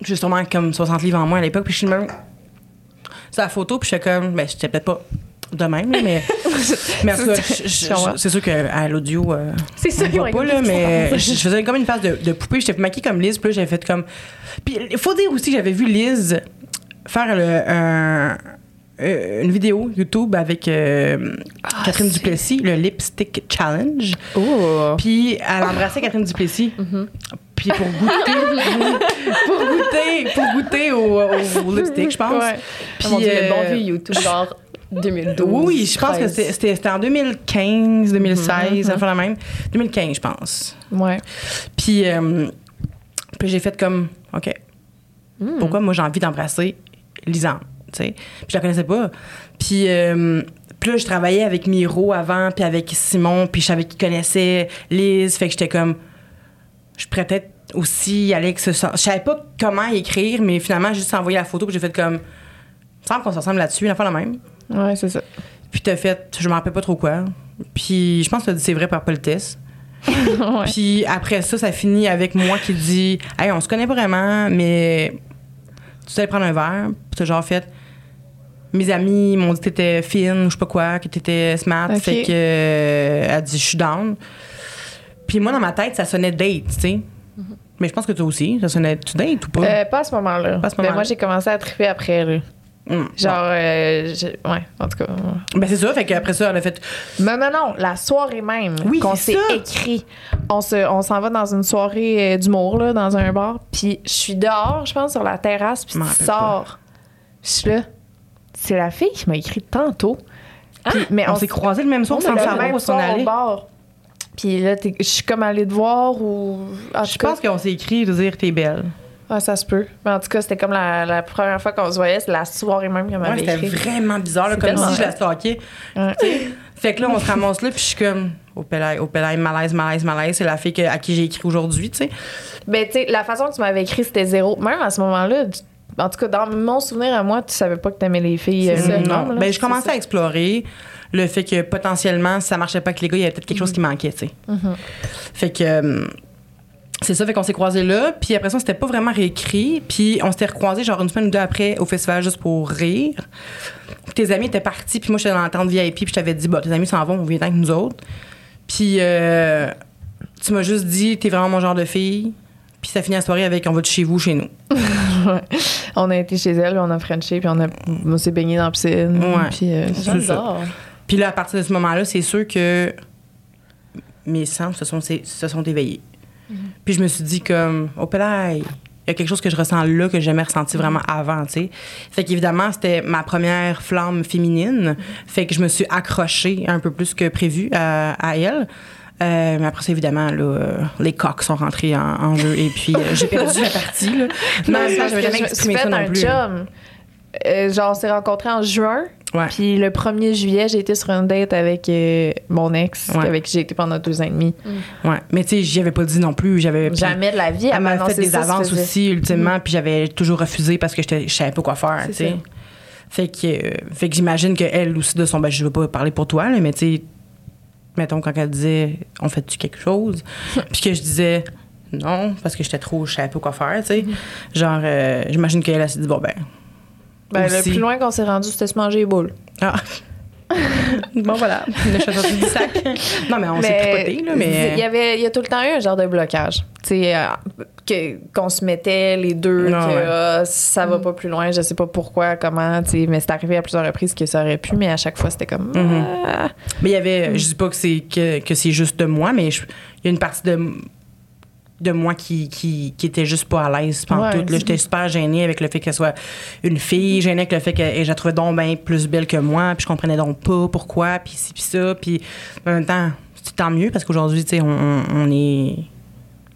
J'ai sûrement comme 60 livres en moins à l'époque, puis je suis même. C'est la photo, puis je suis comme. Ben, j'étais peut-être pas de même, mais. mais c'est sûr qu'à l'audio. euh, C'est ça, on voit pas, là, mais je je faisais comme une face de, de poupée. J'étais maquillée comme Liz, puis là, j'avais fait comme. Puis il faut dire aussi que j'avais vu Liz faire le, euh, une vidéo YouTube avec euh, Catherine Duplessis, le Lipstick Challenge. Oh! Puis elle embrassait Catherine Duplessis. Puis pour goûter, pour goûter, pour goûter au, au lipstick, je pense. Ouais. Puis, Oh mon dieu, le euh, bon vieux YouTube, genre 2012. oui, je pense que 13. c'était- en 2015, 2016, Mhm. enfin la même. 2015, je pense. Ouais. Puis, euh, puis j'ai fait comme, OK, Hmm. pourquoi moi j'ai envie d'embrasser Lisanne, tu sais? Puis je la connaissais pas. Puis, euh, puis là, je travaillais avec Miro avant, puis avec Simon, puis je savais qu'ils connaissaient Liz, fait que j'étais comme, je pourrais peut-être aussi y aller avec ce sens. Je savais pas comment y écrire, mais finalement, j'ai juste envoyé la photo, puis j'ai fait comme, il me semble qu'on se ressemble là-dessus, une fois la même. Ouais, c'est ça. Puis t'as fait, je me rappelle pas trop quoi. Puis je pense que t'as dit c'est vrai par politesse. ouais. Puis après ça, ça finit avec moi qui dit Hey, on se connaît pas vraiment, mais tu sais prendre un verre. Puis t'as genre fait Mes amis m'ont dit que t'étais fine ou je sais pas quoi, que t'étais smart. Ok. Fait que euh, elle dit Je suis down. Puis moi, dans ma tête, ça sonnait date, tu sais. Mais je pense que toi aussi, ça sonnait tu date ou pas? Euh, pas à ce moment-là. Moment-là. moi, j'ai commencé à triper après. Là. Hum, Genre, euh, j'ai- ouais, en tout cas. ouais. Ben c'est ça, fait qu'après ça, elle a fait Mais non, non, la soirée même Oui, qu'on c'est s'est ça. écrit. On se, on s'en va dans une soirée euh, d'humour, là, dans un bar. Puis je suis dehors, je pense, sur la terrasse, puis m'en tu rappelle sors. Je suis là. C'est la fille qui m'a écrit tantôt. Puis- mais On s'est croisés le même soir on sans savoir même où s'en bar. Puis là, t'es- je suis comme allée te voir ou. En Je tout cas, pense qu'on s'est écrit de dire t'es belle. Ah, ça se peut. Mais en tout cas, c'était comme la, la première fois qu'on se voyait, c'est la soirée même qu'elle Ouais, m'avait c'était écrit. vraiment bizarre, là, comme si je la stalkais. Ouais. Fait que là, on se ramasse là, puis je suis comme, au pélaille, au pélaille, malaise, malaise, malaise. C'est la fille que- à qui j'ai écrit aujourd'hui, tu sais. Ben, tu sais, la façon que tu m'avais écrit, c'était zéro. Même à ce moment-là, en tout cas, dans mon souvenir à moi, tu savais pas que t'aimais les filles. euh, non. minimum, là. Ben, je commençais ça. à explorer le fait que potentiellement, si ça marchait pas avec les gars, il y avait peut-être quelque chose qui manquait, tu sais. Mhm. Fait que. C'est ça, fait qu'on s'est croisés là, puis après ça, on s'était pas vraiment réécrit, puis on s'était recroisés genre une semaine ou deux après au festival juste pour rire. Puis tes amis étaient partis, puis moi j'étais dans la tente VIP, puis je t'avais dit, bah, tes amis s'en vont, on vient avec nous autres. Puis euh, tu m'as juste dit, t'es vraiment mon genre de fille, puis ça finit la soirée avec, on va de chez vous, chez nous. Ouais. On a été chez elle, puis on a frenché, puis on, a, on s'est baigné dans la piscine. Ouais. Puis, euh, C'est ça. Puis là, à partir de ce moment-là, c'est sûr que mes sens se sont, se sont éveillés. Puis je me suis dit comme, oh pélaille, il y a quelque chose que je ressens là que j'ai jamais ressenti vraiment avant, tu sais. Fait qu'évidemment, c'était ma première flamme féminine. Fait que je me suis accrochée un peu plus que prévu à, à elle. Euh, mais après ça, évidemment, là, euh, les coques sont rentrés en, en jeu et puis euh, j'ai perdu la partie. Là. Non, jamais je suis exprimé ça non un plus. chum. Euh, genre, on s'est rencontrés en juin. Ouais. Puis le 1er juillet, j'ai été sur une date avec euh, mon ex, Ouais. avec qui j'ai été pendant deux ans et demi. Ouais. Mais tu sais, j'y avais pas dit non plus. J'avais Jamais de la vie. Elle m'a m'a fait des avances aussi, ultimement, puis j'avais toujours refusé parce que je savais pas quoi faire, tu sais. Fait que, euh, fait que j'imagine qu'elle aussi, de son. Ben, je veux pas parler pour toi, là, mais tu sais, mettons, quand elle disait On fait-tu quelque chose? Puis que je disais non, parce que j'étais trop. Je savais pas quoi faire, tu sais. Genre, euh, j'imagine qu'elle, elle s'est dit Bon, ben. Ben, le plus loin qu'on s'est rendu, c'était se manger les boules. Ah. bon, voilà. Le sorti du sac. Non, mais on s'est tripoté, là, mais. Il y, avait, il y a tout le temps eu un genre de blocage. Tu sais, euh, qu'on se mettait les deux, Ah, que ouais. ah, ça va pas plus loin, je sais pas pourquoi, comment, tu sais, mais c'est arrivé à plusieurs reprises que ça aurait pu, mais à chaque fois, c'était comme. Mhm. ah. Mais il y avait, je dis pas que c'est que, que c'est juste de moi, mais je- il y a une partie de de moi qui, qui, qui était juste pas à l'aise pendant Ouais, j'étais super gênée avec le fait qu'elle soit une fille, gênée avec le fait que et je la trouvais donc bien plus belle que moi, puis je comprenais donc pas pourquoi, puis ci, puis ça, puis en même temps, c'est tant mieux parce qu'aujourd'hui, tu sais, on- on est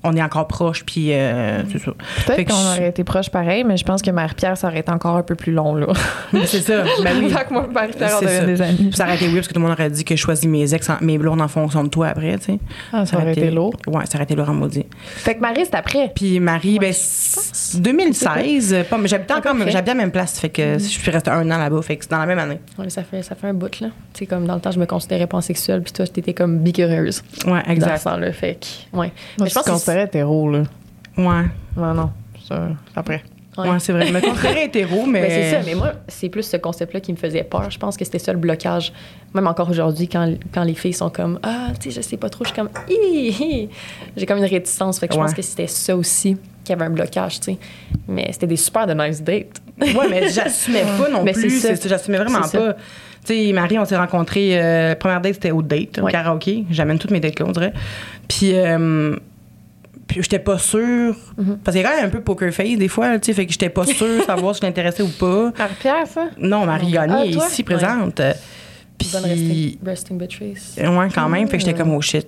on est encore proches, puis euh, c'est ça. Fait Peut-être que qu'on je- aurait été proches pareil, mais je pense que Marie-Pierre, ça aurait été encore un peu plus long, là. Mais c'est ça, ben oui. Fait que moi, Marie-Pierre, on ça. des amis. Puis ça aurait été weird parce que tout le monde aurait dit que je choisis mes ex, en- mes blondes en fonction de toi après, tu sais. Ah, ça aurait été lourd. Ouais, ça aurait été lourd en maudit. Fait que Marie, c'est après. Puis Marie, ben, c- 2016, euh, pas, mais j'habitais encore, j'habitais à la même place, fait que je suis restée un an là-bas, fait que c'est dans la même année. Ouais, ça, fait, ça fait un bout, là. Tu sais, comme dans le temps, je me considérais pansexuelle, puis toi, t'étais comme bicureuse. Ouais, Dans exact. ce temps-là. Fait que, ouais. Moi, je pense considérais hétéro, là. Ouais, Non, non. Ça, après. Ouais. ouais, c'est vrai. Me considérais hétéro, mais. Ben, c'est ça, mais moi, c'est plus ce concept-là qui me faisait peur. Je pense que c'était ça le blocage. Même encore aujourd'hui, quand, quand les filles sont comme Ah, tu sais, je sais pas trop, je suis comme Hi, hi. J'ai comme une réticence. Fait que je pense Ouais. que c'était ça aussi qui avait un blocage, tu sais. Mais c'était des super de nice dates. Ouais, mais j'assumais pas non Mais plus. c'est ça. c'est- J'assumais vraiment pas. Tu sais, Marie, on s'est rencontrés. euh, première date, c'était au date, au Ouais. karaoké. J'amène toutes mes dates là, on dirait. Puis, euh, puis j'étais pas sûre. Mhm. Parce qu'il y a quand même un peu poker face des fois, tu sais. Fait que j'étais pas sûre de savoir si je l'intéressais ou pas. Marie-Pierre, ça? Non, Marie Gagné Ah, est ici présente. Puis, Bonne resting, resting ouais, quand même. Fait que j'étais comme, oh shit.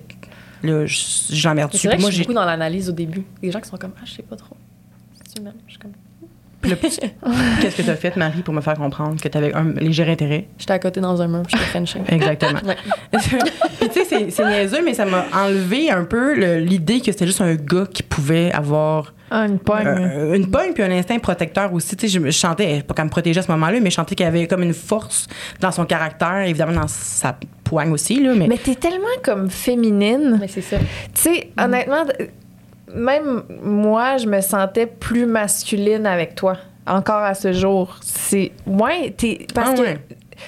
Là, je- j'emmerde dessus. C'est vrai que moi, je suis j'ai. beaucoup dans l'analyse au début. Des gens qui sont comme Ah, je sais pas trop. C'est humain. Je suis comme Qu'est-ce que t'as fait, Marie, pour me faire comprendre que t'avais un léger intérêt? J'étais à côté dans un mur, puis j'étais Frenching. Exactement. Puis tu sais, c'est- niaiseux, mais ça m'a enlevé un peu l'idée que c'était juste un gars qui pouvait avoir Ah, une pogne. euh, une pogne puis un instinct protecteur aussi. Tu sais, je, me- je chantais, pas qu'elle me protégeait à ce moment-là, mais je chantais qu'il y avait comme une force dans son caractère, évidemment dans sa poigne aussi, là, mais... Mais t'es tellement comme féminine. Mais c'est ça. Tu sais, honnêtement, même moi, je me sentais plus masculine avec toi. Encore à ce jour. C'est. Ouais, t'es. Parce Ah que. ouais.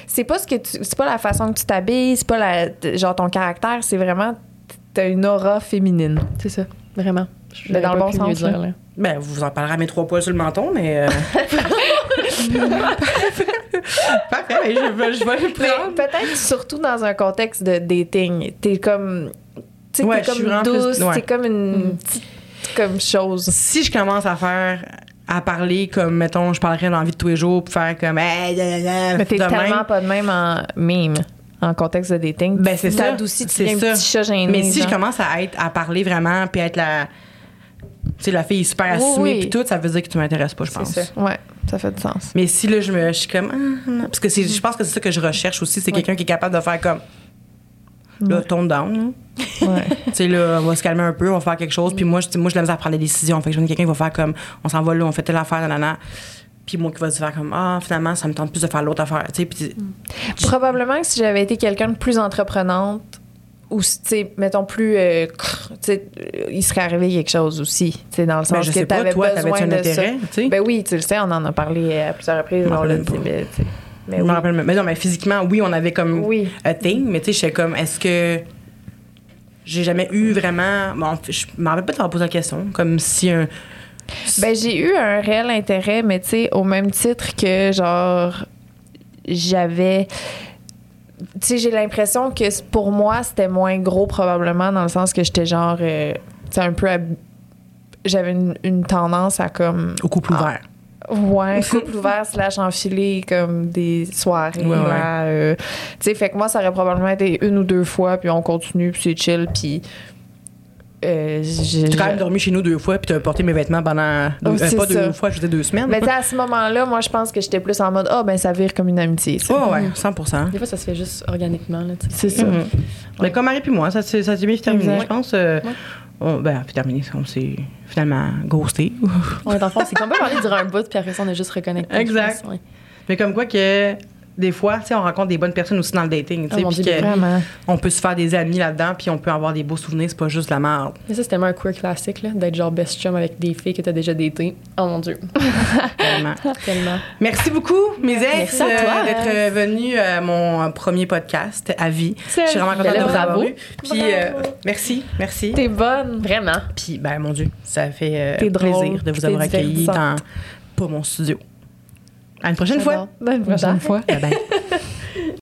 C'est pas ce que tu. C'est pas la façon que tu t'habilles, c'est pas la, genre ton caractère, c'est vraiment. T'as une aura féminine. C'est ça. Vraiment. Je Mais dans le bon sens, dire, là. Ben, vous en parlerez à mes trois poils sur le menton, mais... euh, Parfait, je vais, je vais le Mais prendre. peut-être surtout dans un contexte de dating. T'es comme. Tu sais, Ouais, t'es comme plus- douce, ouais. t'es comme une petite comme chose. Si je commence à faire... à parler comme, mettons, je parlerais dans la vie de tous les jours, pour faire comme... Hey, Mais t'es tellement pas de même en mime, en contexte de dating. Ben, c'est ça. tu C'est ça. petit chat gêné. Mais si je commence à être à parler vraiment puis à être la tu sais la fille super assumée oui. puis tout ça veut dire que tu m'intéresses pas je C'est pense ça. Ouais, ça fait du sens. mais si là je me je suis comme ah, parce que c'est je pense que c'est ça que je recherche aussi c'est quelqu'un qui est capable de faire comme là Ouais. down. Ouais. tu sais là on va se calmer un peu on va faire quelque chose puis moi je moi je l'aime à prendre des décisions fait que je quelqu'un qui va faire comme on s'en va là on fait telle affaire nanana puis moi qui va se faire comme ah finalement ça me tente plus de faire l'autre affaire tu sais puis Probablement que si j'avais été quelqu'un de plus entreprenante, ou, si, tu sais, mettons, plus. euh, tu euh, il serait arrivé quelque chose aussi. Tu sais, dans le sens ben, je que sais pas t'avais toi besoin un de intérêt tu ça. Ben oui, tu le sais, on en a parlé à plusieurs reprises. On l'a dit, pas. mais, tu mais je me oui. rappelle même. mais non mais physiquement oui on avait comme Oui. a thing, mais tu sais, j'étais comme, est-ce que j'ai jamais eu vraiment. Bon, je me rappelle pas de t'avoir posé la question. Comme si un. Ben, j'ai eu un réel intérêt, mais tu sais, au même titre que, genre, j'avais. Tu sais, j'ai l'impression que pour moi, c'était moins gros, probablement, dans le sens que j'étais genre. euh, tu sais, un peu. J'avais une, une tendance à comme. au couple ouvert. Ouais, couple ouvert slash enfilé comme des soirées. Ouais, euh, tu sais, fait que moi, ça aurait probablement été une ou deux fois, puis on continue, puis c'est chill, puis. Euh, j'ai- quand même dormi chez nous deux fois, puis t'as porté mes vêtements pendant. Deux, Oh, euh, pas ça. deux fois, je faisais deux semaines. Mais tu sais, à ce moment-là, moi, je pense que j'étais plus en mode, ah, ben, ça vire comme une amitié. Oh, ouais, 100 Des fois, ça se fait juste organiquement. Là, tu sais. C'est ça. Mais comme Marie puis moi, ça s'est ça s'est bien terminé, je pense. euh, Ouais. On- ben, puis terminé, on s'est finalement ghosté. On est enfant, c'est qu'on peut parler durant un bout, puis après ça, on est juste reconnecté. Exact. pense, ouais. Mais comme quoi que des fois, tu sais, on rencontre des bonnes personnes aussi dans le dating, tu Oh sais, mon puis on peut se faire des amis là-dedans, puis on peut avoir des beaux souvenirs, c'est pas juste la merde. Mais ça, c'est tellement un queer classique, là, d'être genre best chum avec des filles que t'as déjà daté. Oh mon Dieu. Vraiment. Tellement. Merci beaucoup, mes ex, Merci à toi. euh, d'être venus à mon euh, premier podcast à vie. Je suis vraiment contente de vous avoir eu. Puis euh, merci, merci. T'es bonne. Vraiment. Puis ben mon Dieu, ça fait euh, plaisir de vous avoir accueilli dans pour mon studio. À une prochaine fois. J'adore. Bonne prochaine Bye. fois. Bye bye.